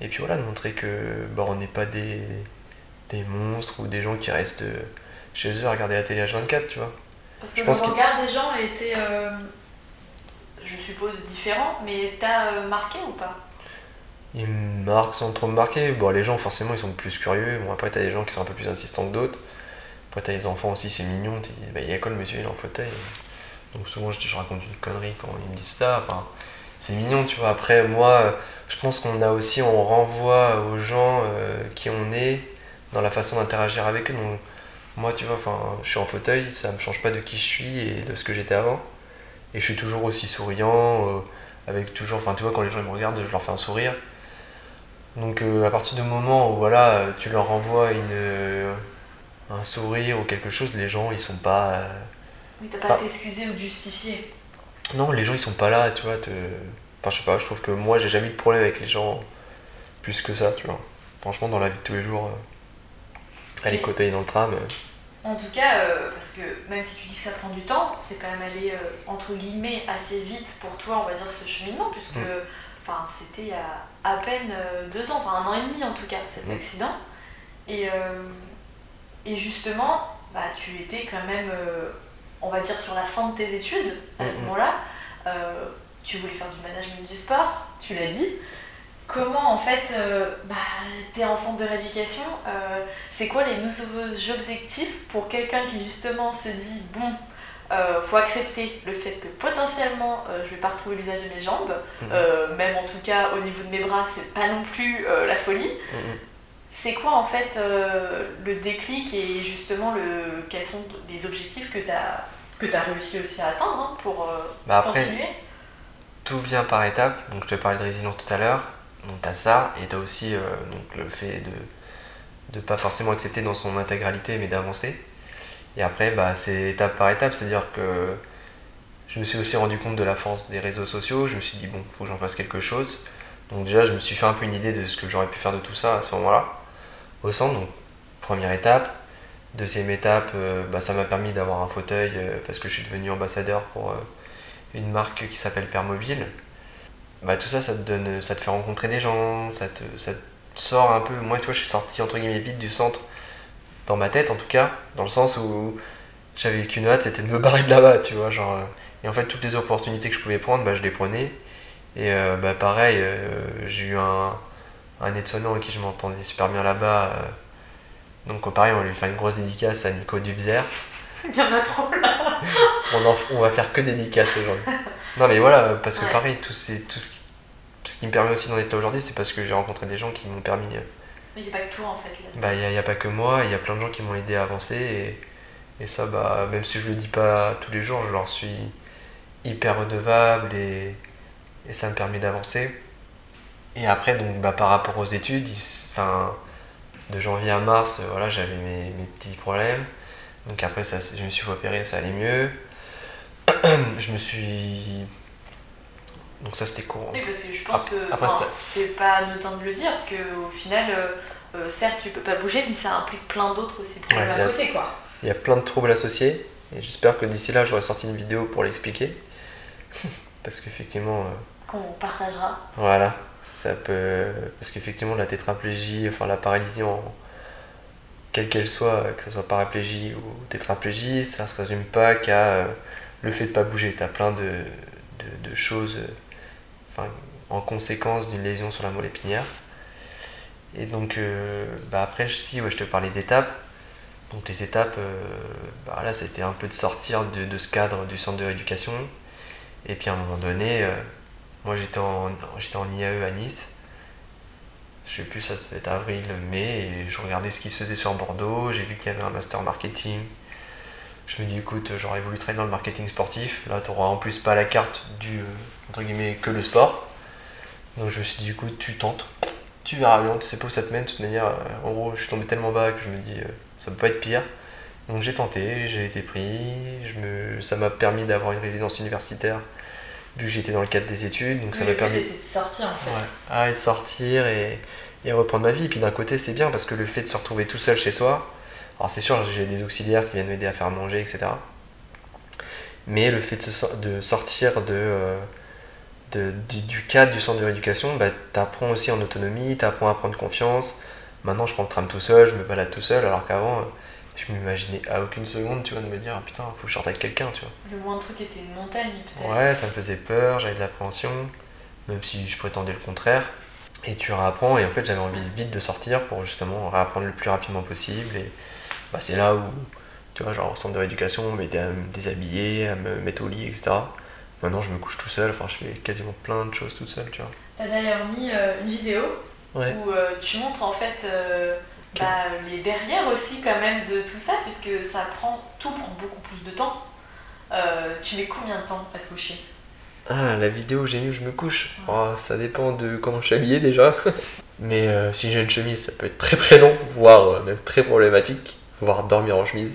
A: Et puis voilà, de montrer que bah, on n'est pas des, des monstres ou des gens qui restent euh, chez eux à regarder la télé H24, tu vois.
B: Parce que
A: Je
B: le
A: pense
B: regard des gens été, euh, je suppose, différent, mais t'as euh, marqué ou pas?
A: Ils me marquent sans trop me marquer. Bon, les gens, forcément, ils sont plus curieux. Bon, après, t'as des gens qui sont un peu plus insistants que d'autres. Après, t'as les enfants aussi, c'est mignon. Tu dis, bah, il y a quoi le monsieur, il est en fauteuil Donc, souvent, je raconte une connerie quand ils me disent ça. Enfin, c'est mignon, tu vois. Après, moi, je pense qu'on a aussi, on renvoie aux gens euh, qui on est dans la façon d'interagir avec eux. Donc, moi, tu vois, je suis en fauteuil, ça me change pas de qui je suis et de ce que j'étais avant. Et je suis toujours aussi souriant, euh, avec toujours, enfin, tu vois, quand les gens ils me regardent, je leur fais un sourire. Donc euh, à partir du moment où voilà, tu leur envoies une, euh, un sourire ou quelque chose, les gens ils sont pas.
B: Oui, t'as pas à t'excuser ou te justifier.
A: Non, les gens ils sont pas là, tu vois. Te... Enfin je sais pas, je trouve que moi j'ai jamais eu de problème avec les gens plus que ça, tu vois. Franchement dans la vie de tous les jours, aller côtoyer dans le tram. euh,
B: En tout cas, euh, parce que même si tu dis que ça prend du temps, c'est quand même allé euh, entre guillemets assez vite pour toi, on va dire, ce cheminement, puisque
A: Mm.
B: c'était il y a à peine deux ans, enfin un an et demi en tout cas, cet
A: Mm.
B: accident. Et, euh, et justement, bah, tu étais quand même, on va dire, sur la fin de tes études à ce
A: Mm, mm.
B: moment-là. Tu voulais faire du management du sport, tu l'as dit. Comment en fait, euh, bah, t'es en centre de rééducation, euh, c'est quoi les nouveaux objectifs pour quelqu'un qui justement se dit bon, euh, faut accepter le fait que potentiellement euh, je vais pas retrouver l'usage de mes jambes,
A: Mhm.
B: euh, même en tout cas au niveau de mes bras, c'est pas non plus la folie.
A: mm,
B: C'est quoi en fait le déclic et justement le, quels sont les objectifs que tu as, que as réussi aussi à atteindre hein, pour
A: Bah après,
B: continuer?
A: tout vient par étapes. Donc je te parlais de résilience tout à l'heure. Donc t'as ça et t'as aussi euh, le fait de ne pas forcément accepter dans son intégralité mais d'avancer. Et après bah, c'est étape par étape, c'est-à-dire que je me suis aussi rendu compte de la force des réseaux sociaux. Je me suis dit bon, faut que j'en fasse quelque chose. Donc déjà je me suis fait un peu une idée de ce que j'aurais pu faire de tout ça à ce moment-là. Au centre, donc première étape. Deuxième étape, euh, bah, ça m'a permis d'avoir un fauteuil euh, parce que je suis devenu ambassadeur pour une marque qui s'appelle Permobile. Bah, tout ça, ça te donne, ça te fait rencontrer des gens, ça te, ça te sort un peu. Moi, tu vois, je suis sorti entre guillemets vite du centre, dans ma tête en tout cas, dans le sens où j'avais qu'une hâte, c'était de me barrer de là-bas, tu vois. Genre, euh, et en fait, toutes les opportunités que je pouvais prendre, bah, je les prenais. Et euh, bah, pareil, euh, j'ai eu un, un aide-soignant avec qui je m'entendais super bien là-bas. euh, donc, pareil, on lui fait une grosse dédicace à Nico Dubzer.
B: Il y en a trop là.
A: On, en- on va faire que des dédicaces aujourd'hui. Non mais voilà, parce que
B: Ouais.
A: pareil, tout, ces- tout ce, ce qui me permet aussi d'en être là aujourd'hui, c'est parce que j'ai rencontré des gens qui m'ont permis. euh,
B: Mais il n'y a pas que toi en fait là.
A: Bah, il n'y a, pas que moi, il y a plein de gens qui m'ont aidé à avancer. Et, et ça, bah, même si je le dis pas tous les jours, je leur suis hyper redevable. Et, Et ça me permet d'avancer. Et après, donc, bah, par rapport aux études, enfin, de janvier à mars, euh, voilà, j'avais mes, mes petits problèmes. Donc après, ça, je me suis opérer, ça allait mieux. je me suis. Donc ça, c'était courant.
B: Oui, parce que je pense que enfin, c'est pas anodin de le dire qu'au final, euh, euh, certes, tu peux pas bouger, mais ça implique plein d'autres aussi problèmes
A: Ouais,
B: à côté, quoi.
A: Il y a plein de troubles associés. Et j'espère que d'ici là, j'aurai sorti une vidéo pour l'expliquer. Parce qu'effectivement. euh,
B: Qu'on partagera.
A: Voilà, ça peut. Parce qu'effectivement, la tétraplégie, enfin la paralysie, en... quelle qu'elle soit, que ce soit paraplégie ou tétraplégie, ça se résume pas qu'à euh, le fait de pas bouger. Tu as plein de, de, de choses en conséquence d'une lésion sur la moelle épinière. Et donc, euh, bah après, si ouais, je te parlais d'étapes, donc les étapes, euh, bah là, c'était un peu de sortir de, ce cadre du centre de rééducation. Et puis à un moment donné, euh, moi j'étais en, j'étais en IAE à Nice. Je sais plus, ça être avril, mai, et je regardais ce qui se faisait sur Bordeaux. J'ai vu qu'il y avait un master marketing. Je me dis, écoute, j'aurais voulu travailler dans le marketing sportif. Là, tu en plus pas la carte du, euh, entre guillemets, que le sport. Donc je me suis dit, écoute, tu tentes. Tu verras bien, tu sais pas où ça te mène. De toute manière, euh, en gros, je suis tombé tellement bas que je me dis, euh, ça peut pas être pire. Donc j'ai tenté, j'ai été pris. Je me... Ça m'a permis d'avoir une résidence universitaire vu que j'étais dans le cadre des études. Donc ça m'a permis.
B: de sortir, en fait.
A: Ouais, à sortir et, et reprendre ma vie. Et puis d'un côté, c'est bien parce que le fait de se retrouver tout seul chez soi, alors c'est sûr, j'ai des auxiliaires qui viennent m'aider à faire manger, etc. Mais le fait de, sortir de, euh, de- du, du cadre du centre de rééducation, bah, t'apprends aussi en autonomie, t'apprends à prendre confiance. Maintenant, je prends le tram tout seul, je me balade tout seul, alors qu'avant, je m'imaginais à aucune seconde, tu vois, de me dire, ah, putain, faut que je sorte avec quelqu'un, tu vois.
B: Le moindre truc était une montagne, peut-être.
A: Ouais, ça me faisait peur, j'avais de l'appréhension, même si je prétendais le contraire. Et tu réapprends, et en fait j'avais envie vite de sortir pour justement réapprendre le plus rapidement possible. Et bah, c'est là où, tu vois, genre au centre de rééducation, on m'aidait à me déshabiller, à me mettre au lit, etc. Maintenant je me couche tout seul, enfin je fais quasiment plein de choses toute seule, tu vois.
B: T'as d'ailleurs mis euh, une vidéo
A: Ouais.
B: où euh, tu montres en fait euh, bah, les derrière aussi quand même de tout ça, puisque ça prend, tout prend beaucoup plus de temps. Tu mets combien de temps à te coucher?
A: Ah, la vidéo où j'ai mis où je me couche? Oh, ça dépend de comment je suis habillé déjà. Mais euh, si j'ai une chemise, ça peut être très très long, voire euh, même très problématique, voire dormir en chemise.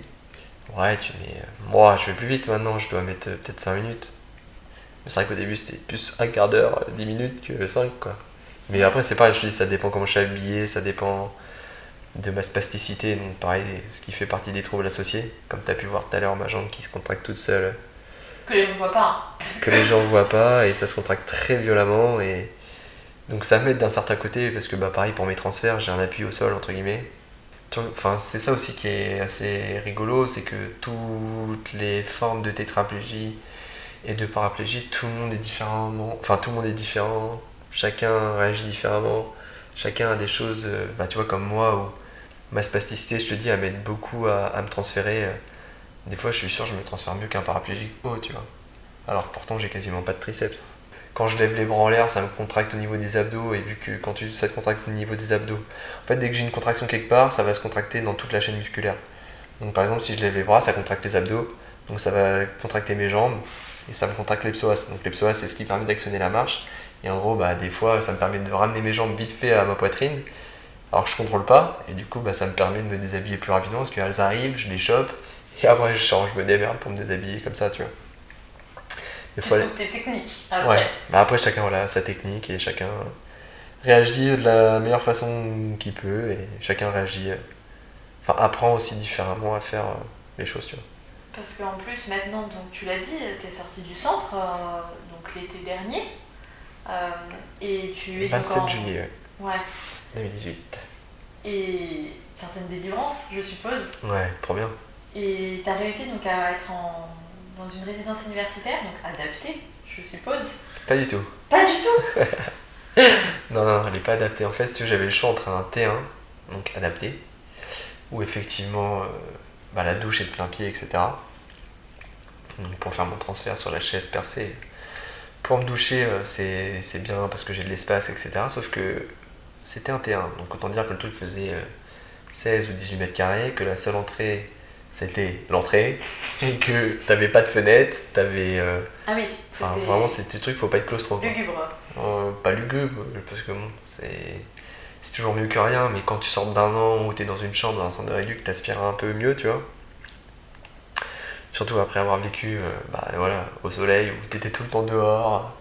A: Ouais, tu mets. euh, moi, je vais plus vite maintenant, je dois mettre euh, peut-être 5 minutes. Mais c'est vrai qu'au début, c'était plus un quart d'heure, euh, 10 minutes que 5 quoi. Mais après, c'est pareil, je te dis, ça dépend comment je suis habillé, ça dépend de ma spasticité, donc pareil, ce qui fait partie des troubles associés. Comme tu as pu voir tout à l'heure, ma jambe qui se contracte toute seule
B: Que les gens ne voient pas. hein,
A: que les gens ne voient pas et ça se contracte très violemment et donc ça m'aide d'un certain côté parce que bah pareil pour mes transferts j'ai un appui au sol entre guillemets enfin c'est ça aussi qui est assez rigolo c'est que toutes les formes de tétraplégie et de paraplégie tout le monde est différemment enfin tout le monde est différent chacun réagit différemment chacun a des choses euh, bah tu vois comme moi où ma spasticité je te dis elle m'aide beaucoup à, me transférer euh, des fois je suis sûr je me transfère mieux qu'un paraplégique haut tu vois alors pourtant j'ai quasiment pas de triceps. Quand je lève les bras en l'air, ça me contracte au niveau des abdos, et vu que quand ça te contracte au niveau des abdos, en fait dès que j'ai une contraction quelque part, ça va se contracter dans toute la chaîne musculaire. Donc par exemple si je lève les bras, ça contracte les abdos, donc ça va contracter mes jambes, et ça me contracte les psoas. Donc les psoas c'est ce qui permet d'actionner la marche, et en gros bah, des fois ça me permet de ramener mes jambes vite fait à ma poitrine, alors que je contrôle pas, et du coup bah, ça me permet de me déshabiller plus rapidement, parce qu'elles arrivent, je les chope, et après je change, je me démerde pour me déshabiller comme ça, tu vois. Des
B: Tu
A: fois,
B: trouves tes techniques. Après.
A: Ouais, mais après chacun voilà, a sa technique et chacun réagit de la meilleure façon qu'il peut et chacun réagit, euh, enfin apprend aussi différemment à faire euh, les choses, tu vois.
B: Parce qu'en plus, maintenant, donc tu l'as dit, tu es sorti du centre euh, donc l'été dernier. euh, et tu es donc
A: 27
B: en...
A: juillet ouais,
B: Ouais.
A: 2018.
B: Et certaines délivrances, je suppose.
A: Ouais, trop bien.
B: Et tu as réussi donc à être en... dans une résidence universitaire, donc adaptée, je suppose.
A: Pas du tout.
B: Pas du tout
A: Non, non, elle n'est pas adaptée. En fait, si j'avais le choix entre un T1, donc adapté, où effectivement euh, bah, la douche est de plein pied, etc. Donc, pour faire mon transfert sur la chaise percée, pour me doucher, euh, c'est c'est bien parce que j'ai de l'espace, etc. Sauf que c'était un T1, donc autant dire que le truc faisait euh, 16 ou 18 mètres carrés, que la seule entrée c'était l'entrée et que t'avais pas de fenêtre, t'avais. euh,
B: Ah oui,
A: Enfin,
B: c'était
A: vraiment, c'est des trucs, faut pas être claustro.
B: lugubre.
A: Euh, pas lugubre, parce que bon, c'est. C'est toujours mieux que rien, mais quand tu sors d'un an où t'es dans une chambre, dans un centre de rééduc, t'aspires un peu mieux, tu vois. Surtout après avoir vécu euh, bah, voilà, au soleil, où t'étais tout le temps dehors.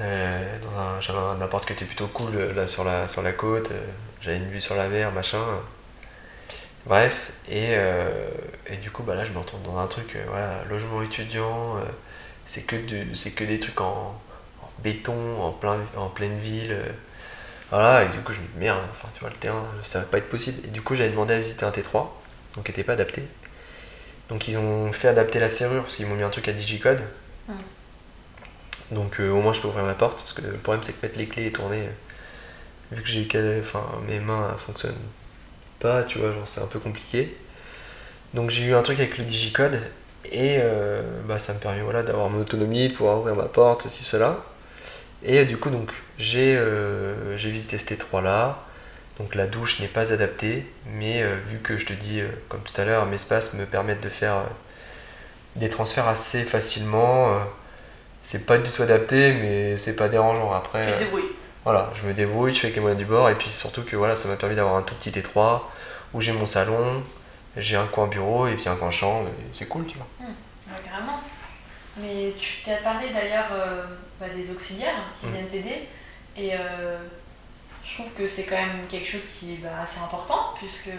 A: Euh, dans un, j'avais un appart qui était plutôt cool là sur la, sur la côte, euh, j'avais une vue sur la mer, machin. Bref, et, euh, et du coup, bah là, je me retrouve dans un truc, euh, voilà, logement étudiant, euh, c'est que, c'est que des trucs en, en béton, en, plein, en pleine ville. voilà, et du coup, je me dis, merde, enfin, tu vois, le terrain, ça va pas être possible. Et du coup, j'avais demandé à visiter un T3, donc qui n'était pas adapté. Donc, ils ont fait adapter la serrure, parce qu'ils m'ont mis un truc à digicode.
B: Hmm.
A: Donc, euh, au moins, je peux ouvrir ma porte, parce que le problème, c'est que mettre les clés et tourner, euh, vu que j'ai qu'à- enfin, mes mains fonctionnent pas, tu vois, genre, c'est un peu compliqué. Donc, j'ai eu un truc avec le digicode, et euh, bah, ça me permet voilà, d'avoir mon autonomie, de pouvoir ouvrir ma porte, ceci, cela. Et euh, du coup, donc, j'ai euh, visité ce T3 là. Donc la douche n'est pas adaptée, mais euh, vu que je te dis, comme tout à l'heure, mes espaces me permettent de faire des transferts assez facilement. c'est pas du tout adapté, mais c'est pas dérangeant. Après,
B: Tu te débrouilles.
A: Voilà, je me débrouille, je fais avec les moyens du bord, et puis surtout que voilà, ça m'a permis d'avoir un tout petit T3 où j'ai mon salon, j'ai un coin bureau et puis un coin chambre, c'est cool, tu vois.
B: Ouais, carrément. Mais tu t'as parlé d'ailleurs euh, bah, des auxiliaires qui
A: Mm.
B: viennent t'aider. Et euh, je trouve que c'est quand même quelque chose qui est bah, assez important, puisque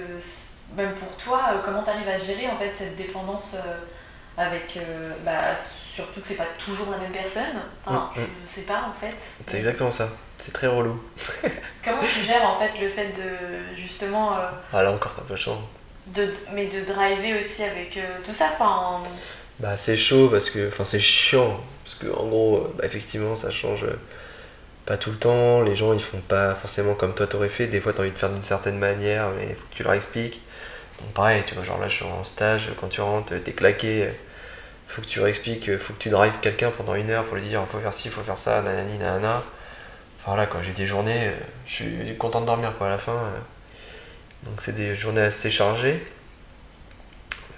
B: même pour toi, euh, comment tu arrives à gérer en fait cette dépendance euh, avec. euh, bah, surtout que c'est pas toujours la même personne. Enfin,
A: Mm, mm.
B: je sais pas en fait.
A: C'est exactement ça, c'est très relou.
B: Comment tu gères en fait le fait de justement. euh,
A: Ah là encore, t'as pas de chance.
B: de, mais de driver aussi avec euh, tout ça. Enfin,
A: Bah c'est chaud parce que, enfin c'est chiant, parce que en gros, bah, effectivement ça change pas tout le temps, les gens ils font pas forcément comme toi t'aurais fait, des fois t'as envie de faire d'une certaine manière, mais faut que tu leur expliques. Donc pareil, tu vois, genre là je suis en stage, quand tu rentres, t'es claqué, faut que tu leur expliques, euh, faut que tu drives quelqu'un pendant une heure pour lui dire faut faire ci, faut faire ça, nanani, nanana. Enfin voilà quoi, j'ai des journées, euh, je suis content de dormir quoi à la fin. euh. Donc c'est des journées assez chargées.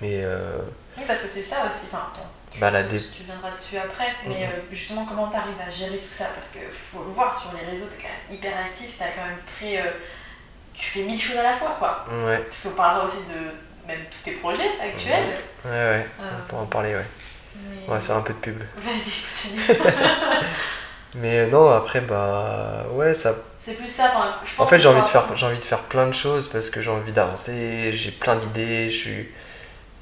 A: Mais euh,
B: oui, parce que c'est ça aussi. Enfin,
A: Bah, la
B: tu-
A: dé-
B: tu viendras dessus après. Mais
A: Mhm.
B: euh, justement, comment tu arrives à gérer tout ça? Parce que faut le voir sur les réseaux, tu es quand même hyper actif, tu quand même très. euh, tu fais mille choses à la fois, quoi.
A: ouais,
B: Parce qu'on parlera aussi de même tous tes projets actuels.
A: ouais, ouais, on peut en parler, ouais.
B: Mais-
A: On va se faire un peu de pub.
B: Vas-y, continue.
A: Mais euh, non, après, bah ouais, ça.
B: c'est plus ça. Enfin, je pense
A: En fait, j'ai envie de faire, j'ai envie de faire plein de choses parce que j'ai envie d'avancer. J'ai plein d'idées. Je suis.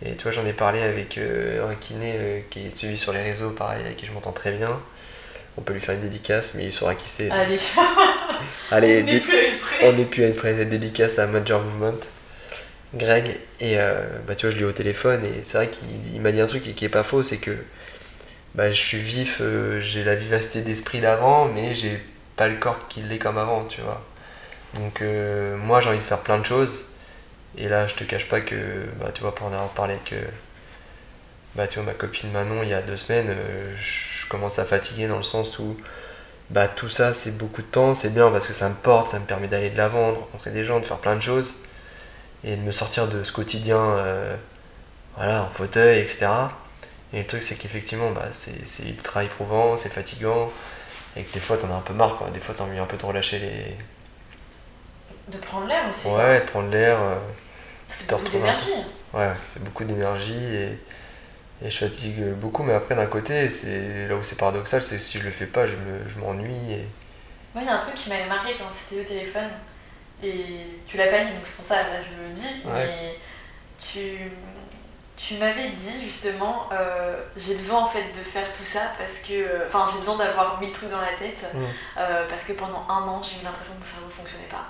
A: Et tu vois, j'en ai parlé avec euh, un kiné euh, qui est suivi sur les réseaux, pareil, avec qui je m'entends très bien. On peut lui faire une dédicace, mais il saura qui c'est.
B: Allez,
A: Allez,
B: on n'est
A: dé-
B: plus à une près.
A: on n'est plus à une dédicace à Major Movement. Greg, et euh, bah tu vois, je l'ai au téléphone, et c'est vrai qu'il il m'a dit un truc qui, qui est pas faux, c'est que bah, je suis vif, euh, j'ai la vivacité d'esprit d'avant, mais j'ai pas le corps qui l'est comme avant, tu vois. Donc euh, moi j'ai envie de faire plein de choses, et là je te cache pas que, bah tu vois, pour en avoir parlé avec bah, tu vois, ma copine Manon il y a deux semaines, je commence à fatiguer dans le sens où bah, tout ça c'est beaucoup de temps, c'est bien parce que ça me porte, ça me permet d'aller de l'avant, de rencontrer des gens, de faire plein de choses et de me sortir de ce quotidien euh, voilà, en fauteuil, etc. Et le truc c'est qu'effectivement bah, c'est ultra éprouvant, c'est fatigant et que des fois t'en as un peu marre, quoi. des fois t'as envie un peu de relâcher les.
B: De prendre l'air aussi.
A: Ouais, de prendre l'air. euh,
B: C'est beaucoup d'énergie.
A: Ouais, c'est beaucoup d'énergie et, et je fatigue beaucoup, mais après d'un côté, c'est là où c'est paradoxal, c'est que si je le fais pas, je me- je m'ennuie. et...
B: Moi, il y a un truc qui m'avait marqué quand c'était au téléphone, et tu l'as pas dit, donc c'est pour ça, là je le dis,
A: Ouais.
B: mais tu, tu m'avais dit justement, euh, j'ai besoin en fait de faire tout ça parce que, euh, enfin, j'ai besoin d'avoir mille trucs dans la tête,
A: Mm.
B: euh, parce que pendant un an, j'ai eu l'impression que mon cerveau fonctionnait pas.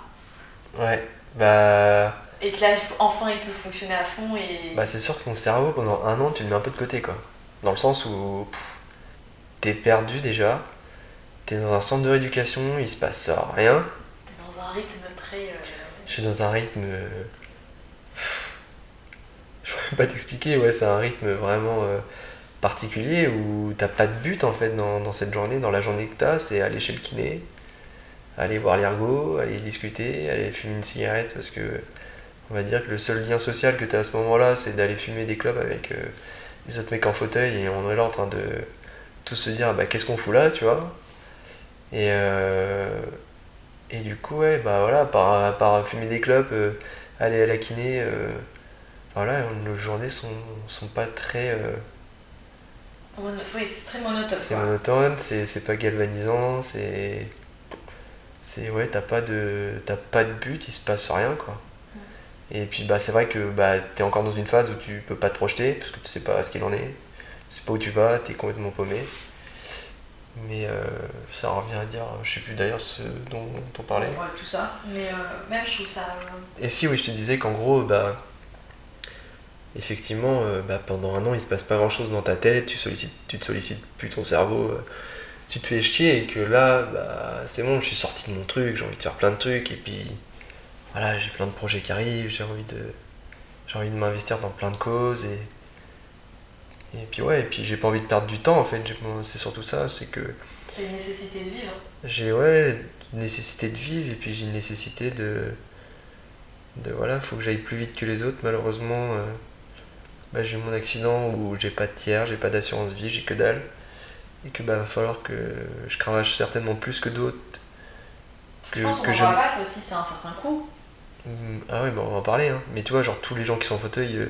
A: Ouais, bah,
B: Et que là, enfin, il peut fonctionner à fond et.
A: bah c'est sûr que mon cerveau, pendant un an, tu le mets un peu de côté, quoi. Dans le sens où t'es perdu déjà, t'es dans un centre de rééducation, il se passe rien,
B: T'es dans un rythme euh,
A: je suis dans un rythme. euh, Je pourrais pas t'expliquer, ouais, c'est un rythme vraiment euh, particulier où t'as pas de but en fait dans, cette journée, dans la journée que t'as, c'est aller chez le kiné, aller voir l'ergo, aller discuter, aller fumer une cigarette parce que on va dire que le seul lien social que tu as à ce moment-là, c'est d'aller fumer des clubs avec les autres mecs en fauteuil et on est là en train de tous se dire bah, qu'est-ce qu'on fout là, tu vois? Et, euh, et du coup, ouais, bah voilà, par, par fumer des clubs, euh, aller à la kiné, euh, voilà, nos journées sont, sont pas très. euh,
B: Oui, c'est très monotone.
A: c'est monotone, c'est pas galvanisant, c'est. C'est ouais, t'as pas de. Pas de but, il se passe rien quoi. Et puis bah c'est vrai que bah t'es encore dans une phase où tu peux pas te projeter parce que tu sais pas ce qu'il en est, tu sais pas où tu vas, t'es complètement paumé. Mais euh, ça revient à dire, je sais plus d'ailleurs ce dont, dont on parlait.
B: Ouais, tout ça. Mais euh, même, je trouve ça. euh,
A: Et si oui, je te disais qu'en gros, bah, effectivement, euh, bah, pendant un an, il se passe pas grand chose dans ta tête, tu, sollicites, tu te sollicites plus ton cerveau, tu te fais chier, et que là, bah, c'est bon, je suis sorti de mon truc, j'ai envie de faire plein de trucs, et puis voilà, j'ai plein de projets qui arrivent, j'ai envie de, j'ai envie de m'investir dans plein de causes, et, et puis ouais, et puis j'ai pas envie de perdre du temps en fait, j'ai- c'est surtout ça, c'est que
B: C'est une nécessité de vivre.
A: j'ai ouais, une nécessité de vivre et puis j'ai une nécessité de. de voilà, faut que j'aille plus vite que les autres. Malheureusement, euh, bah, j'ai eu mon accident où j'ai pas de tiers, j'ai pas d'assurance vie, j'ai que dalle. Et que bah va falloir que je cravache certainement plus que d'autres.
B: Parce que je pense qu'on
A: je
B: pas, ça aussi, c'est un certain coût.
A: Mm, Ah ouais, bah on va en parler. Hein. Mais tu vois, genre tous les gens qui sont en fauteuil, euh,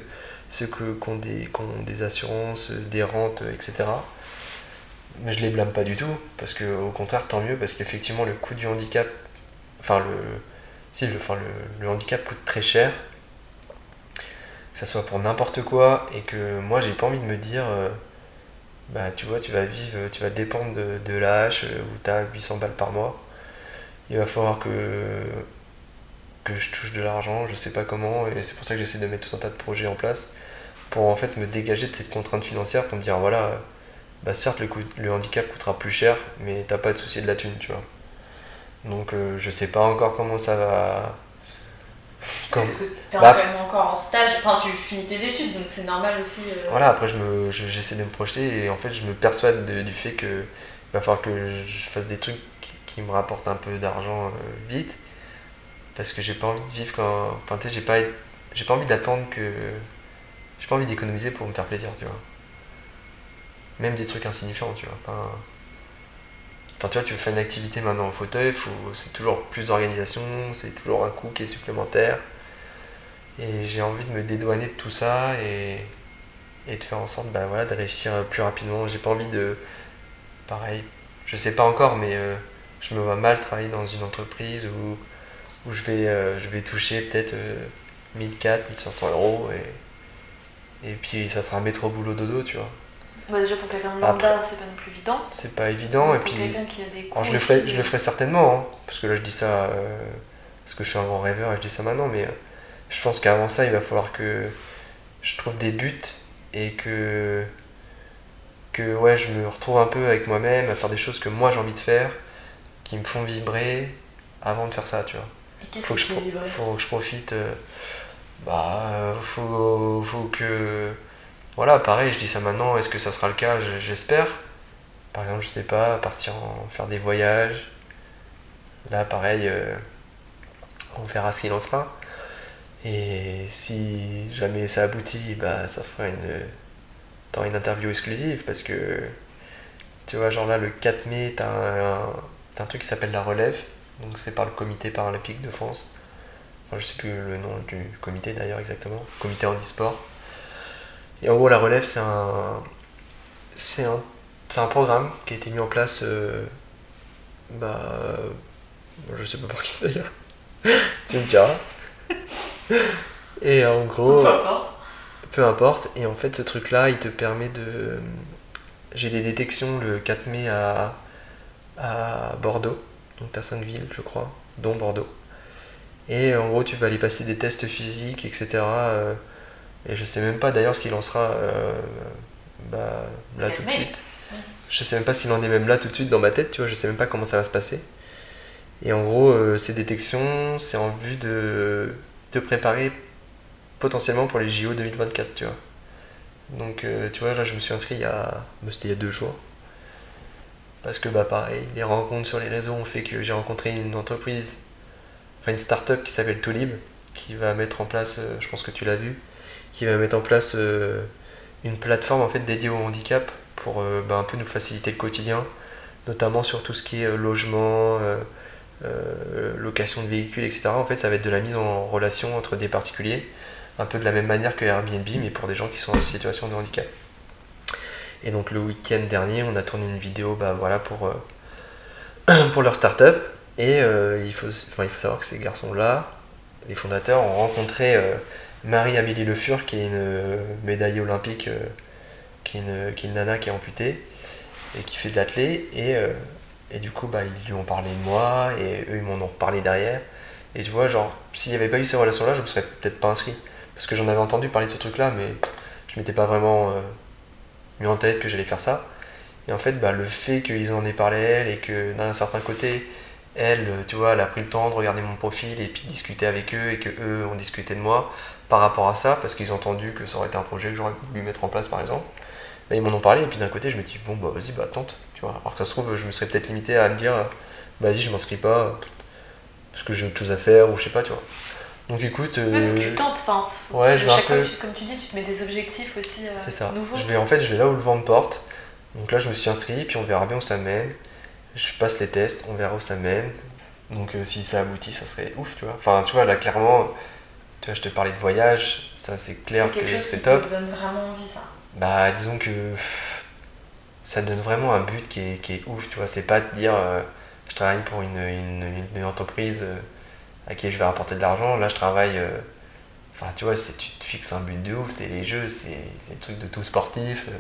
A: ceux qui, ont des, des assurances, des rentes, etc. Mais je les blâme pas du tout, parce que au contraire, tant mieux, parce qu'effectivement, le coût du handicap, enfin, le, si, le, enfin, le, le handicap coûte très cher, que ça soit pour n'importe quoi, et que moi, j'ai pas envie de me dire, euh, bah tu vois, tu vas vivre, tu vas dépendre de, de l'AH euh, où tu as 800 balles par mois. Il va falloir que que je touche de l'argent, je sais pas comment, et c'est pour ça que j'essaie de mettre tout un tas de projets en place pour en fait me dégager de cette contrainte financière pour me dire voilà, bah certes le, coût- le handicap coûtera plus cher, mais t'as pas à te soucier de la thune, tu vois. Donc euh, je sais pas encore comment ça va. Comme-
B: Parce que t'es
A: Bah-
B: quand même encore en stage, enfin tu finis tes études, donc c'est normal aussi. euh,
A: Voilà, après je me, je- j'essaie de me projeter et en fait je me persuade de- du fait que il va falloir que je fasse des trucs qui, qui me rapportent un peu d'argent euh, vite parce que j'ai pas envie de vivre quand. Enfin tu sais, j'ai pas, pas envie d'attendre que. J'ai pas envie d'économiser pour me faire plaisir, tu vois. Même des trucs insignifiants, tu vois. Enfin, enfin, tu vois, tu fais une activité maintenant en fauteuil, faut, c'est toujours plus d'organisation, c'est toujours un coût qui est supplémentaire. Et j'ai envie de me dédouaner de tout ça et, et de faire en sorte bah, voilà, de réussir plus rapidement. J'ai pas envie de. Pareil, je sais pas encore, mais euh, je me vois mal travailler dans une entreprise où, où je, vais, euh, je vais toucher peut-être euh, 1400, 1500 euros et, et puis ça sera métro boulot dodo, tu vois.
B: Bah, déjà pour quelqu'un de lambda, c'est pas non plus évident.
A: C'est pas évident et
B: pour
A: puis.
B: quelqu'un qui a des coûts
A: je le ferai, je le ferai certainement, hein, parce que là je dis ça euh, parce que je suis un grand rêveur et je dis ça maintenant, mais euh, je pense qu'avant ça il va falloir que je trouve des buts et que que ouais je me retrouve un peu avec moi-même à faire des choses que moi j'ai envie de faire, qui me font vibrer avant de faire ça, tu vois. Faut que je, faut que profite. euh, bah, euh, faut, faut que. Voilà, pareil, je dis ça maintenant, est-ce que ça sera le cas? J'espère. Par exemple, je sais pas, partir en faire des voyages. Là, pareil, euh, on verra ce qu'il en sera. Et si jamais ça aboutit, bah, ça fera une, une interview exclusive parce que, tu vois, genre là, le 4 mai, t'as un, t'as un truc qui s'appelle la relève. Donc c'est par le comité paralympique de France. Enfin, je sais plus le nom du comité d'ailleurs exactement. Comité handisport. Et en gros la relève c'est un c'est un c'est un programme qui a été mis en place euh, bah je sais pas pour qui d'ailleurs. tu me diras. Et en gros
B: Peu importe.
A: peu importe. Et en fait, ce truc-là, il te permet de. J'ai des détections le 4 mai à, à Bordeaux, donc à 5 villes, je crois, dont Bordeaux. Et en gros, tu vas aller passer des tests physiques, etc. euh, et je sais même pas d'ailleurs ce qu'il en sera euh, bah, là
B: 4
A: tout de suite. Je sais même pas ce qu'il en est même là tout de suite dans ma tête, tu vois, je sais même pas comment ça va se passer. Et en gros, euh, ces détections, c'est en vue de te préparer potentiellement pour les JO 2024, tu vois. Donc, euh, tu vois, là, je me suis inscrit il y a. bah, C'était il y a deux jours. Parce que, bah, pareil, les rencontres sur les réseaux ont fait que j'ai rencontré une entreprise, enfin une start-up qui s'appelle Toolib, qui va mettre en place, euh, je pense que tu l'as vu, qui va mettre en place euh, une plateforme en fait dédiée au handicap pour euh, bah, un peu nous faciliter le quotidien, notamment sur tout ce qui est logement, location de véhicules, etc. En fait, ça va être de la mise en relation entre des particuliers, un peu de la même manière que Airbnb, mais pour des gens qui sont en situation de handicap. Et donc le week-end dernier, on a tourné une vidéo bah, voilà, pour, euh, pour leur start-up. Et euh, il, faut, enfin, il faut savoir que ces garçons-là, les fondateurs, ont rencontré euh, Marie-Amélie Le Fur, qui est une médaillée olympique, qui, est une, qui est une nana qui est amputée et qui fait de l'athlé. Et, et du coup, bah, ils lui ont parlé de moi et eux, ils m'en ont reparlé derrière. Et tu vois, genre, s'il n'y avait pas eu ces relations-là, je me serais peut-être pas inscrit. Parce que j'en avais entendu parler de ce truc-là, mais je m'étais pas vraiment mis en tête que j'allais faire ça. Et en fait, bah, le fait qu'ils en aient parlé elle et que d'un certain côté, elle, tu vois, elle a pris le temps de regarder mon profil et puis de discuter avec eux et que eux ont discuté de moi par rapport à ça, parce qu'ils ont entendu que ça aurait été un projet que j'aurais voulu mettre en place par exemple. Bah, ils m'en ont parlé et puis d'un côté, je me dis, bon, bah vas-y, bah tente, tu vois. Alors que ça se trouve, je me serais peut-être limité à me dire, vas-y, je m'inscris pas parce que j'ai autre chose à faire ou je sais pas, tu vois. Donc écoute.
B: Ouais, faut que tu tentes. Enfin, faut-
A: ouais, je vais un
B: chaque fois, que tu- comme tu dis, tu te mets des objectifs aussi euh,
A: C'est ça.
B: nouveaux.
A: Je vais, en fait, je vais là où le vent me porte. Donc là, je me suis inscrit, puis on verra bien où ça mène. Je passe les tests, on verra où ça mène. Donc euh, si ça aboutit, ça serait ouf, tu vois. Enfin, tu vois, là, clairement, tu vois, je te parlais de voyage, ça c'est clair que c'est top.
B: te donne vraiment envie, ça.
A: Bah, disons que pff, ça donne vraiment un but qui est, qui est ouf, tu vois. C'est pas de dire euh, je travaille pour une, une, une entreprise à qui je vais rapporter de l'argent. Là, je travaille. euh, Enfin, tu vois, tu te fixes un but de ouf. C'est les jeux, c'est des trucs de tout sportif. euh.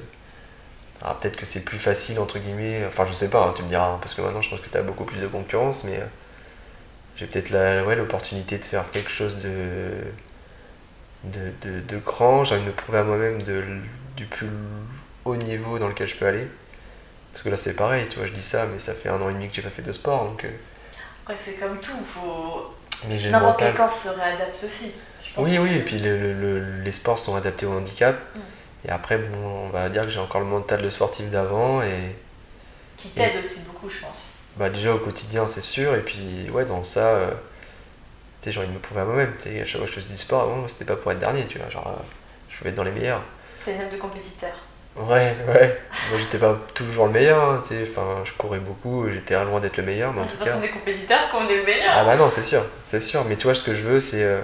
A: Alors, peut-être que c'est plus facile, entre guillemets. Enfin, je sais pas, hein, tu me diras, hein, parce que maintenant, je pense que tu as beaucoup plus de concurrence, mais euh, j'ai peut-être ouais, l'opportunité de faire quelque chose de de, de, grand, j'ai envie de me prouver à moi-même du plus haut niveau dans lequel je peux aller. Parce que là c'est pareil, tu vois, je dis ça, mais ça fait un an et demi que j'ai pas fait de sport, donc...
B: Après, c'est comme tout. Faut...
A: mais j'ai le
B: N'importe quel corps se réadapte aussi. Je pense
A: Oui,
B: que-
A: oui, et puis le- le- le- les sports sont adaptés au handicap.
B: Mm.
A: Et après, bon, on va dire que j'ai encore le mental de sportif d'avant, et
B: Qui t'aide aussi beaucoup, je pense.
A: bah, déjà au quotidien c'est sûr, et puis ouais, dans ça, euh, tu sais, envie de me prouver à moi-même. Tu sais, à chaque fois que je faisais du sport, avant, c'était pas pour être dernier, tu vois, genre, euh, je voulais être dans les meilleurs.
B: T'es une âme de compétiteur.
A: Ouais, ouais. Moi, j'étais pas toujours le meilleur, hein, tu sais. Enfin, je courais beaucoup, j'étais loin d'être le meilleur, mais
B: Ah, C'est parce qu'on est compétiteur qu'on est le meilleur.
A: Ah bah non, c'est sûr, c'est sûr. Mais tu vois, ce que je veux, c'est euh,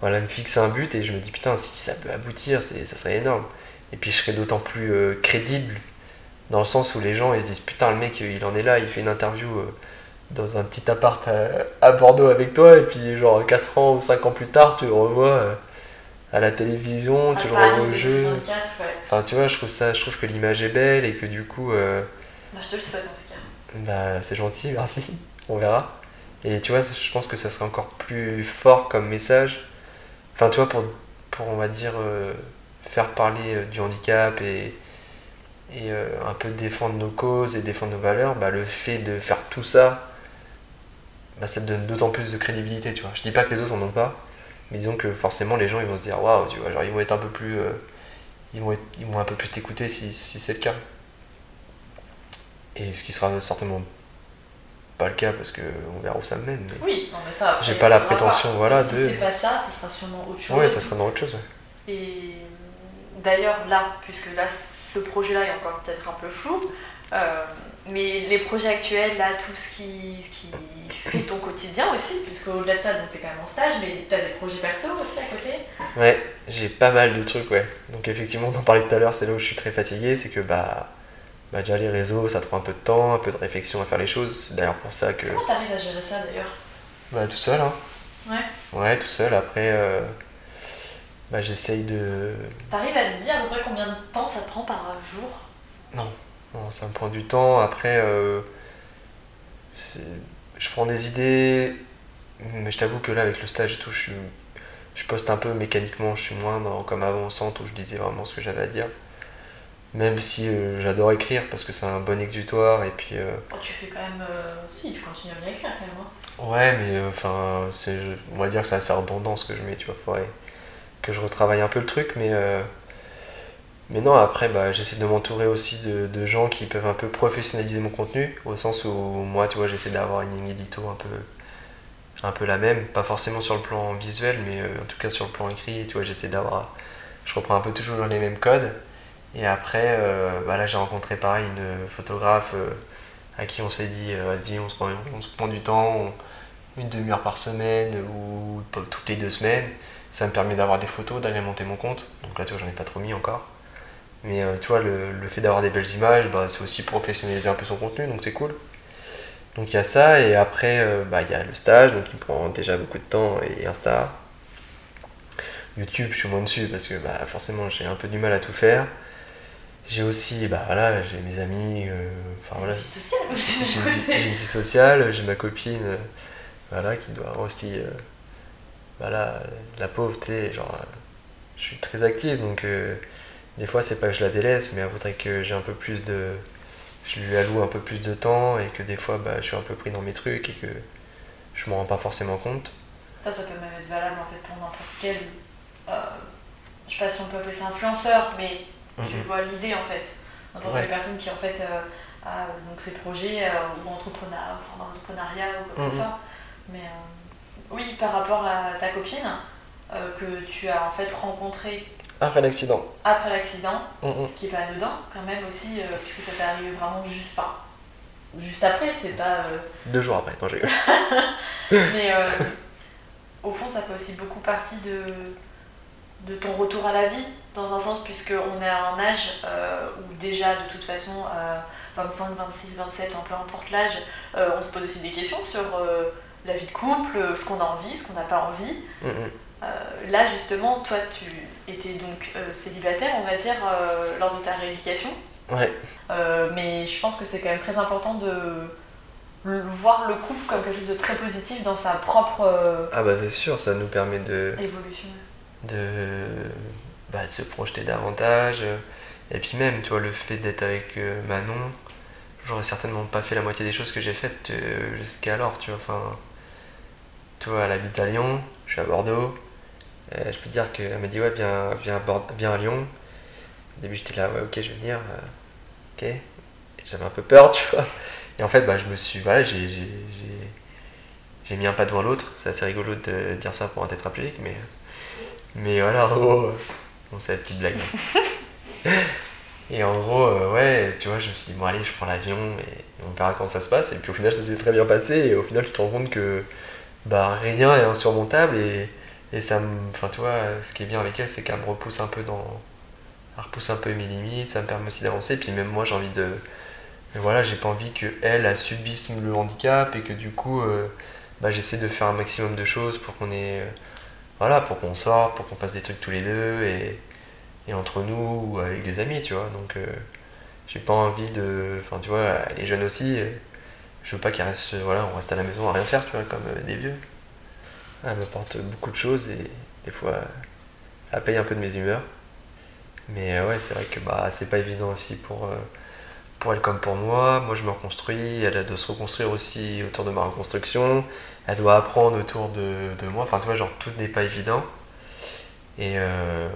A: voilà, me fixer un but et je me dis, putain, si ça peut aboutir, c'est, ça serait énorme. Et puis, je serais d'autant plus euh, crédible dans le sens où les gens, ils se disent, putain, le mec, il en est là, il fait une interview euh, dans un petit appart à, à Bordeaux avec toi, et puis, genre, 4 ans ou 5 ans plus tard, tu le revois à la télévision, tu
B: À
A: le revois au jeu.
B: 2024, ouais.
A: Enfin, tu vois, je trouve, ça, je trouve que l'image est belle et que du coup, euh,
B: Bah, je te le souhaite en tout cas.
A: bah, c'est gentil, merci, on verra. Et tu vois, je pense que ça serait encore plus fort comme message. Enfin, tu vois, pour, pour on va dire, euh, faire parler euh, du handicap et, et un peu défendre nos causes et défendre nos valeurs, bah, le fait de faire tout ça, bah, ça te donne d'autant plus de crédibilité, tu vois. Je dis pas que les autres en ont pas, mais disons que forcément les gens ils vont se dire waouh, tu vois, genre ils vont être un peu plus. euh, ils, vont être- ils vont un peu plus t'écouter si, si c'est le cas. Et ce qui sera certainement pas le cas parce que on verra où ça me mène. Mais...
B: Oui, non mais ça.
A: J'ai pas la prétention,
B: voir.
A: voilà,
B: Si
A: de-
B: c'est pas ça, ce sera sûrement autre chose.
A: Ouais, ça sera dans autre chose.
B: Et d'ailleurs, là, puisque là, ce projet-là est encore peut-être un peu flou, euh, mais les projets actuels, là, tout ce qui, ce qui fait ton quotidien aussi, puisque au-delà de ça, donc t'es quand même en stage, mais t'as des projets perso aussi à côté?
A: Ouais, j'ai pas mal de trucs, ouais. Donc effectivement, on en parlait tout à l'heure, c'est là où je suis très fatigué, c'est que bah, bah déjà les réseaux, ça te prend un peu de temps, un peu de réflexion à faire les choses. C'est d'ailleurs pour ça que
B: Comment t'arrives à gérer ça d'ailleurs?
A: Bah tout seul, hein.
B: Ouais.
A: Ouais, tout seul. Après, euh, bah j'essaye de.
B: T'arrives à me dire à peu près combien de temps ça te prend par jour?
A: Non, ça me prend du temps. Après, euh, je prends des idées, mais je t'avoue que là, avec le stage et tout, je, suis- je poste un peu mécaniquement. Je suis moins dans, comme avant au centre où je disais vraiment ce que j'avais à dire. Même si euh, j'adore écrire parce que c'est un bon exutoire et puis. euh,
B: Oh, Tu fais quand même. euh, Si, tu continues à bien écrire quand même. hein.
A: Ouais, mais enfin, on va dire que c'est assez redondant ce que je mets, tu vois, faudrait que je retravaille un peu le truc, mais, euh, mais non, après, bah, j'essaie de m'entourer aussi de, gens qui peuvent un peu professionnaliser mon contenu, au sens où moi, tu vois, j'essaie d'avoir une ligne édito un peu, un peu la même, pas forcément sur le plan visuel, mais euh, en tout cas sur le plan écrit, tu vois, j'essaie d'avoir, je reprends un peu toujours les mêmes codes. Et après, euh, bah là j'ai rencontré pareil une photographe euh, à qui on s'est dit, vas-y, on se prend, du temps, une demi-heure par semaine ou toutes les deux semaines. Ça me permet d'avoir des photos, d'agrémenter mon compte. Donc là, tu vois, j'en ai pas trop mis encore. Mais euh, tu vois, le, le fait d'avoir des belles images, bah, c'est aussi professionnaliser un peu son contenu, donc c'est cool. Donc il y a ça, et après, euh, bah, il y a le stage, donc il prend déjà beaucoup de temps, et Insta. YouTube, je suis moins dessus parce que bah, forcément j'ai un peu du mal à tout faire. J'ai aussi, bah voilà, j'ai mes amis, euh, enfin voilà,
B: Une vie sociale aussi,
A: j'ai une, vie-
B: côté.
A: j'ai une vie sociale, j'ai ma copine, euh, voilà, qui doit aussi, euh, voilà, la pauvreté, genre, je suis très active, donc des fois c'est pas que je la délaisse, mais elle voudrait que j'ai un peu plus de, je lui alloue un peu plus de temps et que des fois bah, je suis un peu pris dans mes trucs et que je m'en rends pas forcément compte.
B: Ça, ça peut même être valable en fait pour n'importe quel. euh, je sais pas si on peut appeler ça influenceur, mais tu vois l'idée en fait. N'importe
A: Ouais.
B: quelle personne qui en fait euh, a euh, donc ses projets euh, ou entrepreneur, enfin, dans l'entrepreneuriat ou quoi que ce soit. Mais oui, par rapport à ta copine que tu as en fait rencontrée
A: Après l'accident.
B: après l'accident, ce qui est pas anodin quand même aussi, euh, puisque ça t'est arrivé vraiment juste, enfin, juste après, c'est pas. euh,
A: Deux jours après, non j'ai
B: Mais euh, au fond, ça fait aussi beaucoup partie de, de ton retour à la vie, dans un sens, puisqu'on est à un âge où déjà, de toute façon, à 25, 26, 27, ans, peu importe l'âge, on se pose aussi des questions sur la vie de couple, ce qu'on a envie, ce qu'on n'a pas envie. Là, justement, toi, tu étais donc euh, célibataire, on va dire, euh, lors de ta rééducation.
A: Ouais.
B: Euh, mais je pense que c'est quand même très important de voir le couple comme quelque chose de très positif dans sa propre
A: Ah bah c'est sûr, ça nous permet de,
B: évolution.
A: de, bah, de se projeter davantage. Et puis même, tu vois, le fait d'être avec Manon, j'aurais certainement pas fait la moitié des choses que j'ai faites euh, jusqu'à alors, tu vois. Enfin, tu vois, elle habite à Lyon, je suis à Bordeaux. Euh, je peux te dire qu'elle m'a dit, ouais, viens, viens, à Bord- viens à Lyon. Au début, j'étais là, ouais, ok, je vais venir. euh, ok. J'avais un peu peur, tu vois. Et en fait, bah, je me suis, voilà, j'ai, j'ai, mis un pas devant l'autre. C'est assez rigolo de dire ça pour un tétraplégique, mais, mais voilà, en gros, euh, bon, c'est la petite blague. Et en gros, euh, ouais, tu vois, je me suis dit, bon, allez, je prends l'avion et on verra comment ça se passe. Et puis au final, ça s'est très bien passé. Et au final, tu te rends compte que bah, rien est insurmontable. Et, et ça me. Enfin, tu vois, ce qui est bien avec elle, c'est qu'elle me repousse un peu dans. Elle repousse un peu mes limites, ça me permet aussi d'avancer. Puis même moi, j'ai envie de. Mais voilà, j'ai pas envie qu'elle, elle subisse le handicap et que du coup, euh, bah, j'essaie de faire un maximum de choses pour qu'on ait. euh, voilà, pour qu'on sorte, pour qu'on fasse des trucs tous les deux. Et, et entre nous ou avec des amis, tu vois. Donc, euh, j'ai pas envie de. Enfin, tu vois, elle est aussi. Je veux pas qu'elle reste. Voilà, on reste à la maison à rien faire, tu vois, comme des vieux. Elle m'apporte beaucoup de choses et des fois, ça paye un peu de mes humeurs. Mais euh, ouais, c'est vrai que bah, c'est pas évident aussi pour, euh, pour elle comme pour moi. Moi, je me reconstruis. Elle doit se reconstruire aussi autour de ma reconstruction. Elle doit apprendre autour de, de moi. Enfin, tu vois, genre, tout n'est pas évident. Et, euh,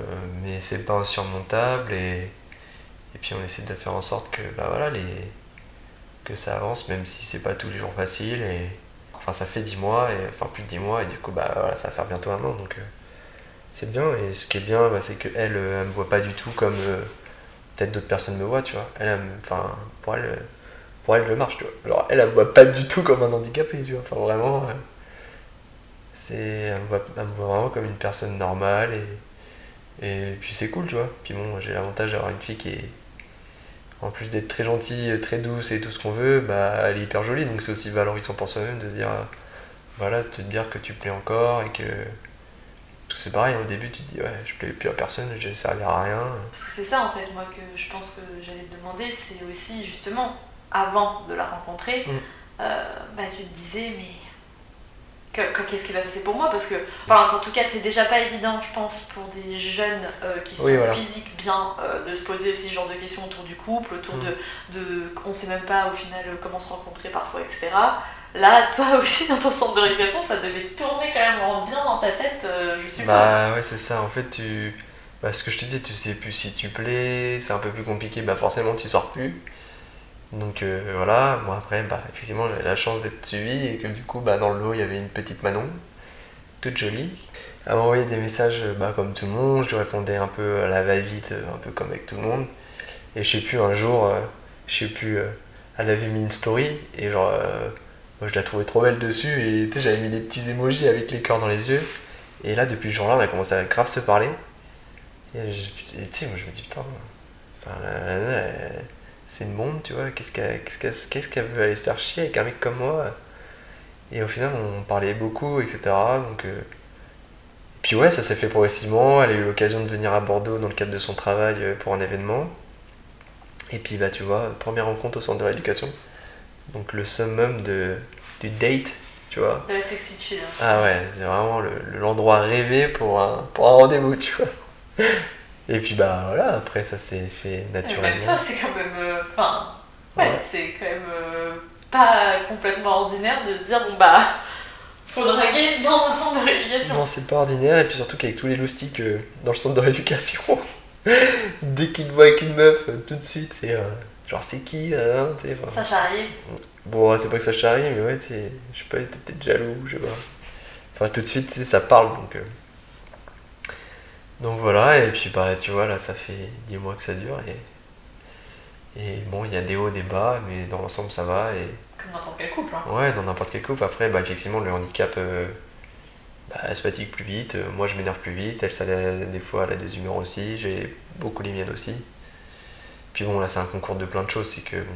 A: mais c'est pas insurmontable et, et puis on essaie de faire en sorte que bah voilà les que ça avance même si c'est pas tous les jours facile et enfin ça fait 10 mois et enfin plus de 10 mois et du coup bah voilà ça va faire bientôt un an donc euh, c'est bien. Et ce qui est bien bah, c'est que elle, euh, elle me voit pas du tout comme euh, peut-être d'autres personnes me voient tu vois. Elle enfin pour elle pour elle je marche tu vois. Alors elle elle me voit pas du tout comme un handicapé tu vois. Enfin vraiment c'est elle me, voit, elle me voit vraiment comme une personne normale et, et puis c'est cool tu vois. Puis bon j'ai l'avantage d'avoir une fille qui est en plus d'être très gentille très douce et tout ce qu'on veut bah elle est hyper jolie. Donc c'est aussi valorisant pour soi-même de se dire euh, voilà de te dire que tu plais encore et que tout c'est pareil. Au début tu te dis ouais je plais plus à personne je vais servir à rien.
B: Parce que c'est ça en fait, moi, que je pense que j'allais te demander, c'est aussi justement, avant de la rencontrer,
A: Mm.
B: euh, bah, tu te disais, mais qu'est-ce qui va se passer pour moi Parce que, enfin, en tout cas, c'est déjà pas évident, je pense, pour des jeunes euh, qui sont
A: Oui, voilà.
B: physiques bien, euh, de se poser aussi ce genre de questions autour du couple, autour
A: Mm.
B: de, de. On sait même pas au final comment se rencontrer parfois, etc. Là, toi aussi, dans ton centre de rééducation, ça devait tourner quand même en bien dans ta tête, euh, je suppose.
A: Bah ouais, c'est ça. En fait, tu. Bah, ce que je te dis, tu sais plus si tu plais, c'est un peu plus compliqué, bah forcément tu sors plus. Donc euh, voilà, moi après, bah, effectivement, j'avais la chance d'être suivi et que du coup, bah, dans le lot, il y avait une petite Manon, toute jolie. Elle m'envoyait des messages bah, comme tout le monde, je lui répondais un peu à la va-vite, euh, un peu comme avec tout le monde. Et je sais plus, un jour, euh, je sais plus, elle avait mis une story et genre, moi je la trouvais trop belle dessus et tu sais, j'avais mis des petits emojis avec les cœurs dans les yeux. Et là, depuis ce jour-là, on a commencé à grave se parler. Et tu sais, moi je me dis, putain, enfin, la- c'est une bombe, tu vois, qu'est-ce qu'elle qu'elle- qu'est-ce qu'elle veut aller se faire chier avec un mec comme moi Et au final, on parlait beaucoup, etc. Donc, euh, Puis ouais, ça s'est fait progressivement. Elle a eu l'occasion de venir à Bordeaux dans le cadre de son travail euh, pour un événement. Et puis, bah, tu vois, première rencontre au centre de rééducation. Donc, le summum de, du date, tu vois.
B: De la sexitude.
A: Ah ouais, c'est vraiment le- le- l'endroit rêvé pour un, pour un rendez-vous, tu vois. Et puis bah voilà, après ça s'est fait
B: Même
A: naturellement.
B: toi, c'est quand même. euh, Enfin, ouais,
A: Ouais.
B: c'est quand même euh, pas complètement ordinaire de se dire bon bah, faut draguer dans un centre de rééducation.
A: Non, c'est pas ordinaire, et puis surtout qu'avec tous les loustiques euh, dans le centre de rééducation, dès qu'ils te voient avec une meuf, tout de suite, c'est genre c'est qui hein,
B: Ça charrie.
A: Bon, c'est pas que ça charrie, mais ouais, tu sais, je sais pas, t'es peut-être jaloux, je sais pas. Enfin, tout de suite, ça parle, donc. Donc voilà, et puis bah, tu vois, là, ça fait 10 mois que ça dure, et. Et bon, il y a des hauts, des bas, mais dans l'ensemble, ça va, et.
B: Comme n'importe quel couple. Hein.
A: Ouais, dans n'importe quel couple. Après, bah, effectivement, le handicap, euh, bah, elle se fatigue plus vite. euh, moi, je m'énerve plus vite. Elle, ça, des fois, elle a des humeurs aussi. J'ai beaucoup les miennes aussi. Puis bon, là, c'est un concours de plein de choses. C'est que bon,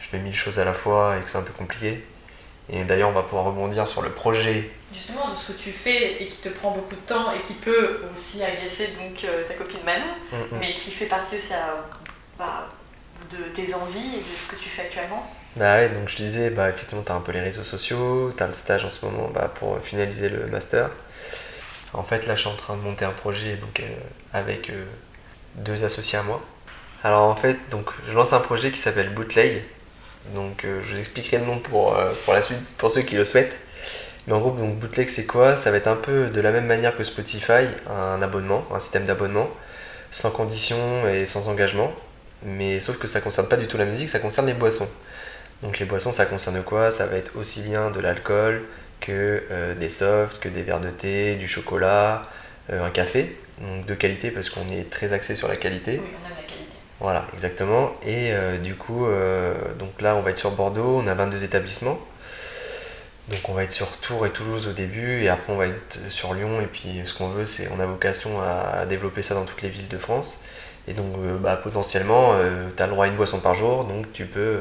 A: je fais mille choses à la fois et que c'est un peu compliqué. Et d'ailleurs, on va pouvoir rebondir sur le projet.
B: Justement, de ce que tu fais et qui te prend beaucoup de temps et qui peut aussi agacer donc euh, ta copine Manon,
A: Mm, mm.
B: mais qui fait partie aussi à- bah, de tes envies et de ce que tu fais actuellement.
A: Bah ouais, donc je disais, bah, effectivement, tu as un peu les réseaux sociaux, tu as le stage en ce moment bah, pour finaliser le master. En fait, là, je suis en train de monter un projet donc, euh, avec euh, deux associés à moi. Alors, en fait, donc, je lance un projet qui s'appelle Bootleg. Donc, euh, je vous expliquerai le nom pour, euh, pour la suite, pour ceux qui le souhaitent. Mais en gros, donc, Bootleg, c'est quoi? Ça va être un peu de la même manière que Spotify, un abonnement, un système d'abonnement, sans condition et sans engagement. Mais sauf que ça concerne pas du tout la musique, ça concerne les boissons. Donc les boissons, ça concerne quoi? Ça va être aussi bien de l'alcool que euh, des softs, que des verres de thé, du chocolat, euh, un café. Donc de qualité parce qu'on est très axé sur la qualité.
B: Oui, on aime la qualité.
A: Voilà, exactement. Et euh, du coup, donc là, on va être sur Bordeaux, on a 22 établissements. Donc on va être sur Tours et Toulouse au début, et après on va être sur Lyon. Et puis ce qu'on veut, c'est on a vocation à, développer ça dans toutes les villes de France. Et donc euh, bah, potentiellement, tu as le droit à une boisson par jour, donc tu peux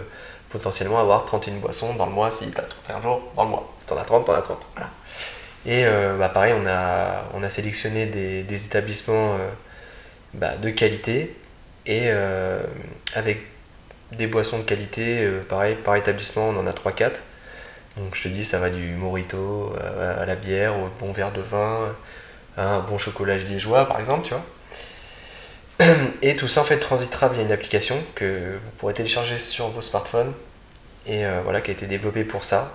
A: potentiellement avoir 31 boissons dans le mois si tu as 31 jours dans le mois. Si tu en as 30, tu en as 30. Voilà. Et euh, bah, pareil, on a, on a sélectionné des, établissements euh, bah, de qualité et euh, avec des boissons de qualité, euh, pareil, par établissement, on en a 3-4. Donc je te dis, ça va du morito euh, à la bière, au bon verre de vin, à un bon chocolat liégeois par exemple, tu vois. Et tout ça en fait transitera via une application que vous pourrez télécharger sur vos smartphones et euh, voilà qui a été développée pour ça.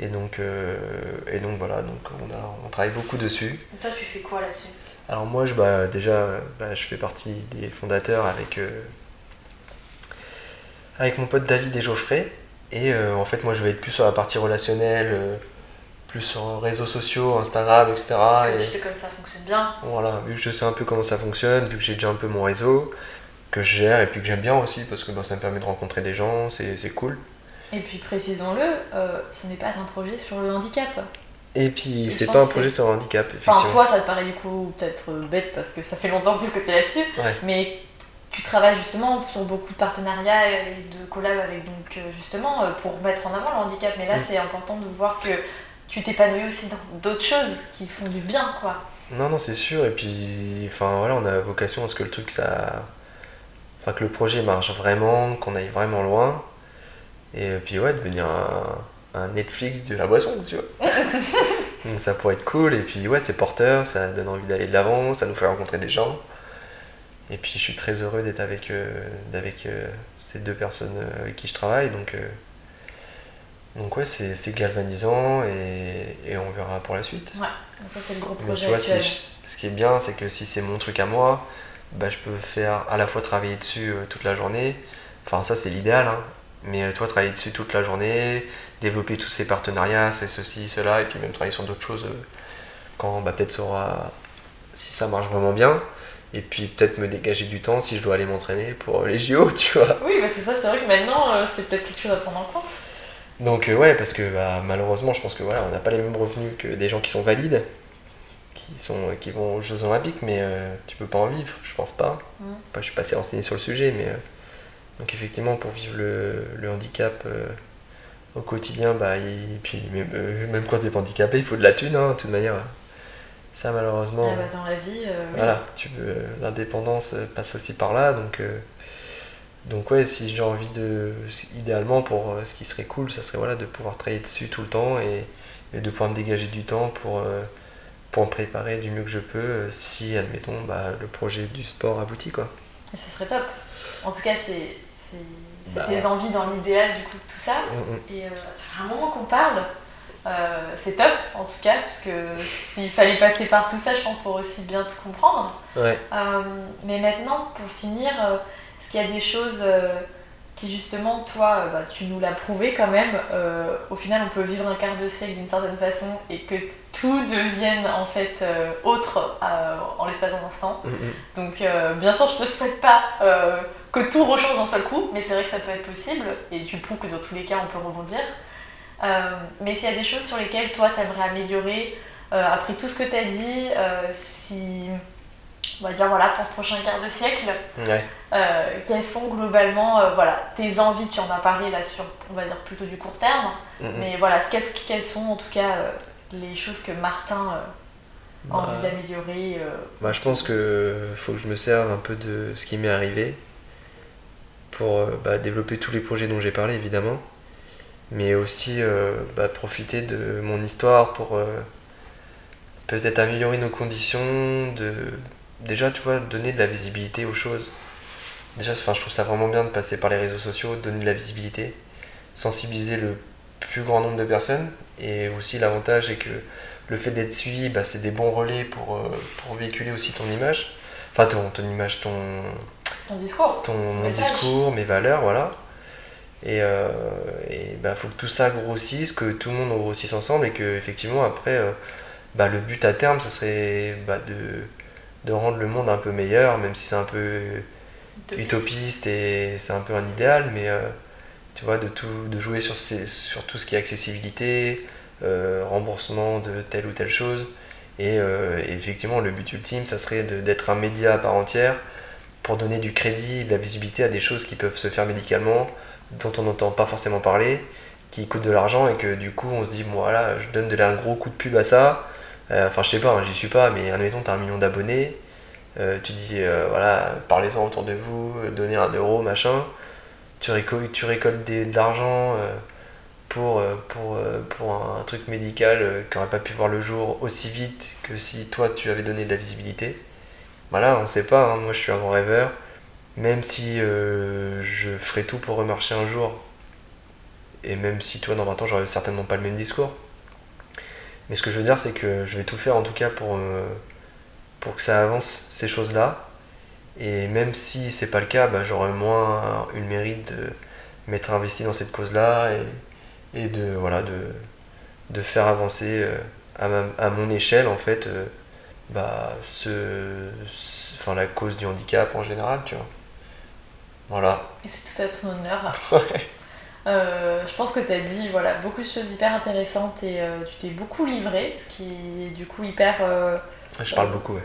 A: Et donc, euh, et donc voilà, donc on, a, on travaille beaucoup dessus.
B: Et toi, tu fais quoi là-dessus?
A: Alors moi, je, bah, déjà, bah, je fais partie des fondateurs avec, euh, avec mon pote David et Geoffrey. Et euh, en fait, moi, je vais être plus sur la partie relationnelle, euh, plus sur réseaux sociaux, Instagram, etc.
B: Comme
A: Et
B: tu sais comme ça fonctionne bien.
A: voilà, vu que je sais un peu comment ça fonctionne, vu que j'ai déjà un peu mon réseau, que je gère et puis que j'aime bien aussi parce que bah, ça me permet de rencontrer des gens, c'est c'est cool.
B: Et puis précisons-le, euh, ce n'est pas un projet sur le handicap.
A: Et puis, c'est pas un projet sur le handicap,
B: Enfin, toi, ça te paraît du coup peut-être bête parce que ça fait longtemps plus que tu es là-dessus.
A: Ouais.
B: Mais tu travailles justement sur beaucoup de partenariats et de collabs avec donc euh, justement euh, pour mettre en avant le handicap. Mais là,
A: Mm.
B: c'est important de voir que tu t'épanouis aussi dans d'autres choses qui font du bien, quoi.
A: Non, non, c'est sûr. Et puis, enfin, voilà, on a vocation à ce que le truc, ça. Enfin, que le projet marche vraiment, qu'on aille vraiment loin. Et puis, ouais, devenir un, un Netflix de la boisson, tu vois. Donc, ça pourrait être cool. Et puis, ouais, c'est porteur, ça donne envie d'aller de l'avant, ça nous fait rencontrer des gens. Et puis, je suis très heureux d'être avec, euh, euh, ces deux personnes euh, avec qui je travaille. Donc, donc ouais, c'est galvanisant et, et on verra pour la suite.
B: Ouais, donc ça, c'est le gros
A: Mais
B: projet
A: tu vois, si je- ce qui est bien, c'est que si c'est mon truc à moi, bah, je peux faire à la fois travailler dessus euh, toute la journée. Enfin, ça, c'est l'idéal. hein. Mais euh, toi, travailler dessus toute la journée, développer tous ces partenariats, c'est ceci, cela, et puis même travailler sur d'autres choses euh, quand bah, peut-être ça aura- si ça marche vraiment bien. Et puis peut-être me dégager du temps si je dois aller m'entraîner pour les JO, tu vois.
B: Oui, parce que ça, c'est vrai que maintenant, euh, c'est peut-être quelque chose à prendre en compte.
A: Donc euh, ouais, parce que bah, malheureusement, je pense que voilà, on n'a pas les mêmes revenus que des gens qui sont valides, qui sont qui vont aux Jeux Olympiques, mais euh, tu peux pas en vivre, je pense pas.
B: Mm.
A: Enfin, je suis pas assez renseigné sur le sujet, mais euh, donc effectivement, pour vivre le, le handicap euh, au quotidien, bah, et puis même, euh, même quand t'es pas handicapé, il faut de la thune, hein, de toute manière. Ça malheureusement.
B: Ah bah, dans la vie, euh.
A: Voilà, tu veux, l'indépendance euh, passe aussi par là, donc, euh, donc ouais, si j'ai envie de, idéalement pour euh, ce qui serait cool, ça serait voilà de pouvoir travailler dessus tout le temps et, et de pouvoir me dégager du temps pour, euh, pour me préparer du mieux que je peux, euh, si admettons bah, le projet du sport aboutit quoi.
B: Et ce serait top. En tout cas, c'est c'est-
A: Bah.
B: tes envies dans l'idéal du coup de tout ça.
A: Mm, mm.
B: Et euh, ça fait un moment qu'on parle. Euh, c'est top en tout cas, parce que s'il fallait passer par tout ça, je pense pour aussi bien tout comprendre.
A: Ouais.
B: Euh, mais maintenant, pour finir, euh, est-ce qu'il y a des choses qui justement, toi, bah, tu nous l'as prouvé quand même, au final on peut vivre un quart de siècle d'une certaine façon et que tout devienne en fait autre en l'espace d'un instant.
A: Mm.
B: Donc bien sûr, je te souhaite pas que tout rechange d'un seul coup, mais c'est vrai que ça peut être possible, et tu prouves que dans tous les cas, on peut rebondir. Euh, mais s'il y a des choses sur lesquelles toi, t'aimerais améliorer, euh, après tout ce que tu as dit, euh, si, on va dire, voilà, pour ce prochain quart de siècle,
A: Ouais.
B: euh, quelles sont globalement euh, voilà, tes envies? Tu en as parlé là sur, on va dire, plutôt du court terme,
A: Mm, mm.
B: mais voilà, qu'est-ce, quelles sont en tout cas euh, les choses que Martin euh, a
A: Bah,
B: envie d'améliorer euh,
A: Bah, je pense que faut que je me serve un peu de ce qui m'est arrivé pour bah, développer tous les projets dont j'ai parlé évidemment, mais aussi euh, bah, profiter de mon histoire pour euh, peut-être améliorer nos conditions, de déjà tu vois donner de la visibilité aux choses. Déjà, enfin, je trouve ça vraiment bien de passer par les réseaux sociaux, de donner de la visibilité, sensibiliser le plus grand nombre de personnes, et aussi l'avantage est que le fait d'être suivi, bah, c'est des bons relais pour, euh, pour véhiculer aussi ton image. Enfin, ton, ton image, ton,
B: ton discours
A: ton discours, mes valeurs, voilà. Et il et bah, faut que tout ça grossisse, que tout le monde grossisse ensemble et que effectivement après, euh, bah, le but à terme, ça serait bah, de, de rendre le monde un peu meilleur, même si c'est un peu utopiste et c'est un peu un idéal, mais euh, tu vois, de, tout, de jouer sur, ces, sur tout ce qui est accessibilité, euh, remboursement de telle ou telle chose. Et, euh, et effectivement, le but ultime, ça serait d'être un média à part entière pour donner du crédit, de la visibilité à des choses qui peuvent se faire médicalement, dont on n'entend pas forcément parler, qui coûtent de l'argent et que du coup on se dit, bon voilà, je donne de un gros coup de pub à ça. Euh, Enfin, je sais pas, hein, j'y suis pas, mais admettons, t'as un million d'abonnés. Euh, tu dis, euh, voilà, parlez-en autour de vous, donnez un euro, machin. Tu, récoltes, tu récoltes des- de l'argent pour, pour, pour un, truc médical qui n'aurait pas pu voir le jour aussi vite que si toi tu avais donné de la visibilité. Voilà, on sait pas, hein, moi je suis un grand rêveur. Même si euh, je ferai tout pour remarcher un jour, et même si toi dans 20 ans j'aurai certainement pas le même discours. Mais ce que je veux dire, c'est que je vais tout faire en tout cas pour, euh, pour que ça avance ces choses-là. Et même si c'est pas le cas, bah, j'aurai moins eu le mérite de m'être investi dans cette cause-là et, de, voilà, de, de faire avancer euh, à, à mon échelle en fait bah, ce- enfin, la cause du handicap en général, tu vois. Voilà.
B: Et c'est tout à ton honneur.
A: Ouais.
B: Euh, je pense que tu as dit voilà, beaucoup de choses hyper intéressantes et euh, tu t'es beaucoup livré, ce qui est du coup hyper. euh,
A: Je parle beaucoup, ouais.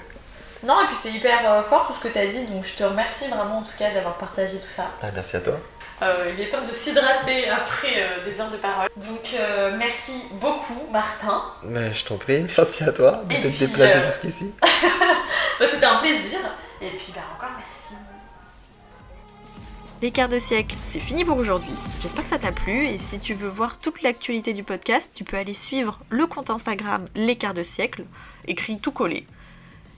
B: Non, et puis c'est hyper euh, fort tout ce que tu as dit, donc je te remercie vraiment en tout cas d'avoir partagé tout ça.
A: Ah, merci à toi.
B: Euh, il est temps de s'hydrater après euh, des heures de parole. Donc euh, merci beaucoup Martin.
A: Mais je t'en prie, merci à toi de t'être déplacé
B: euh,
A: jusqu'ici.
B: Bah, C'était un plaisir. Et puis bah, encore merci. Les quarts de siècle, c'est fini pour aujourd'hui. J'espère que ça t'a plu et si tu veux voir toute l'actualité du podcast, tu peux aller suivre le compte Instagram Les quarts de siècle, écrit tout collé.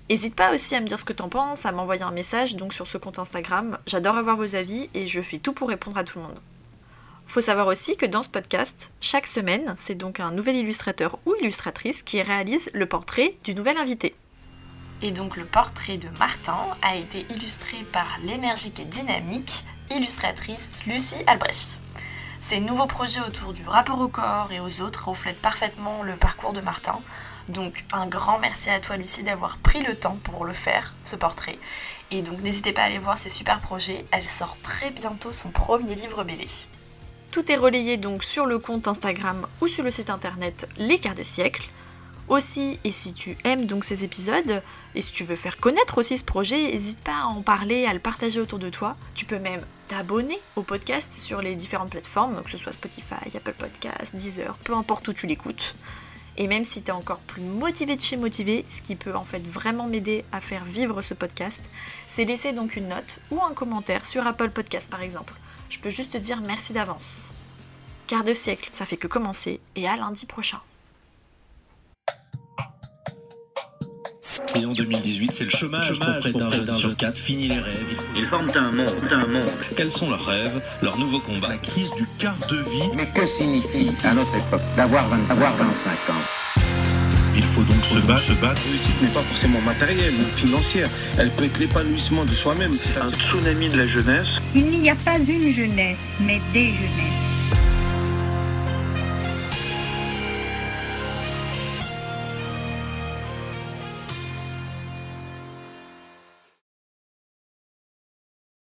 B: N'hésite pas aussi à me dire ce que t'en penses, à m'envoyer un message donc sur ce compte Instagram. J'adore avoir vos avis et je fais tout pour répondre à tout le monde. Faut savoir aussi que dans ce podcast, chaque semaine, c'est donc un nouvel illustrateur ou illustratrice qui réalise le portrait du nouvel invité. Et donc le portrait de Martin a été illustré par l'énergique et dynamique illustratrice Lucie Albrecht. Ces nouveaux projets autour du rapport au corps et aux autres reflètent parfaitement le parcours de Martin. Donc un grand merci à toi Lucie d'avoir pris le temps pour le faire, ce portrait. Et donc n'hésitez pas à aller voir ces super projets. Elle sort très bientôt son premier livre BD. Tout est relayé donc sur le compte Instagram ou sur le site internet Les Quarts de siècle. Aussi, et si tu aimes donc ces épisodes, et si tu veux faire connaître aussi ce projet, n'hésite pas à en parler, à le partager autour de toi. Tu peux même t'abonner au podcast sur les différentes plateformes, que ce soit Spotify, Apple Podcast, Deezer, peu importe où tu l'écoutes. Et même si tu es encore plus motivé de chez motivé, ce qui peut en fait vraiment m'aider à faire vivre ce podcast, c'est laisser donc une note ou un commentaire sur Apple Podcast par exemple. Je peux juste te dire merci d'avance. Quart de siècle, ça fait que commencer et à lundi prochain.
C: Et en 2018, c'est le chômage,
E: Chômage
C: pour près d'un jeune
E: près d'un
C: sur
E: jeune.
C: quatre. Fini les rêves. Il faut...
D: Ils forment un monde, un monde.
C: Quels sont leurs rêves, leurs nouveaux combats
E: La crise du quart de vie.
F: Mais que signifie, à notre époque, d'avoir 25, avoir 25 ans
E: Il faut donc se battre, se battre.
G: La réussite n'est pas forcément matérielle ou financière. Elle peut être l'épanouissement de soi-même.
D: Un
G: C'est-à-dire
D: tsunami de la jeunesse
H: Il n'y a pas une jeunesse, mais des jeunesses.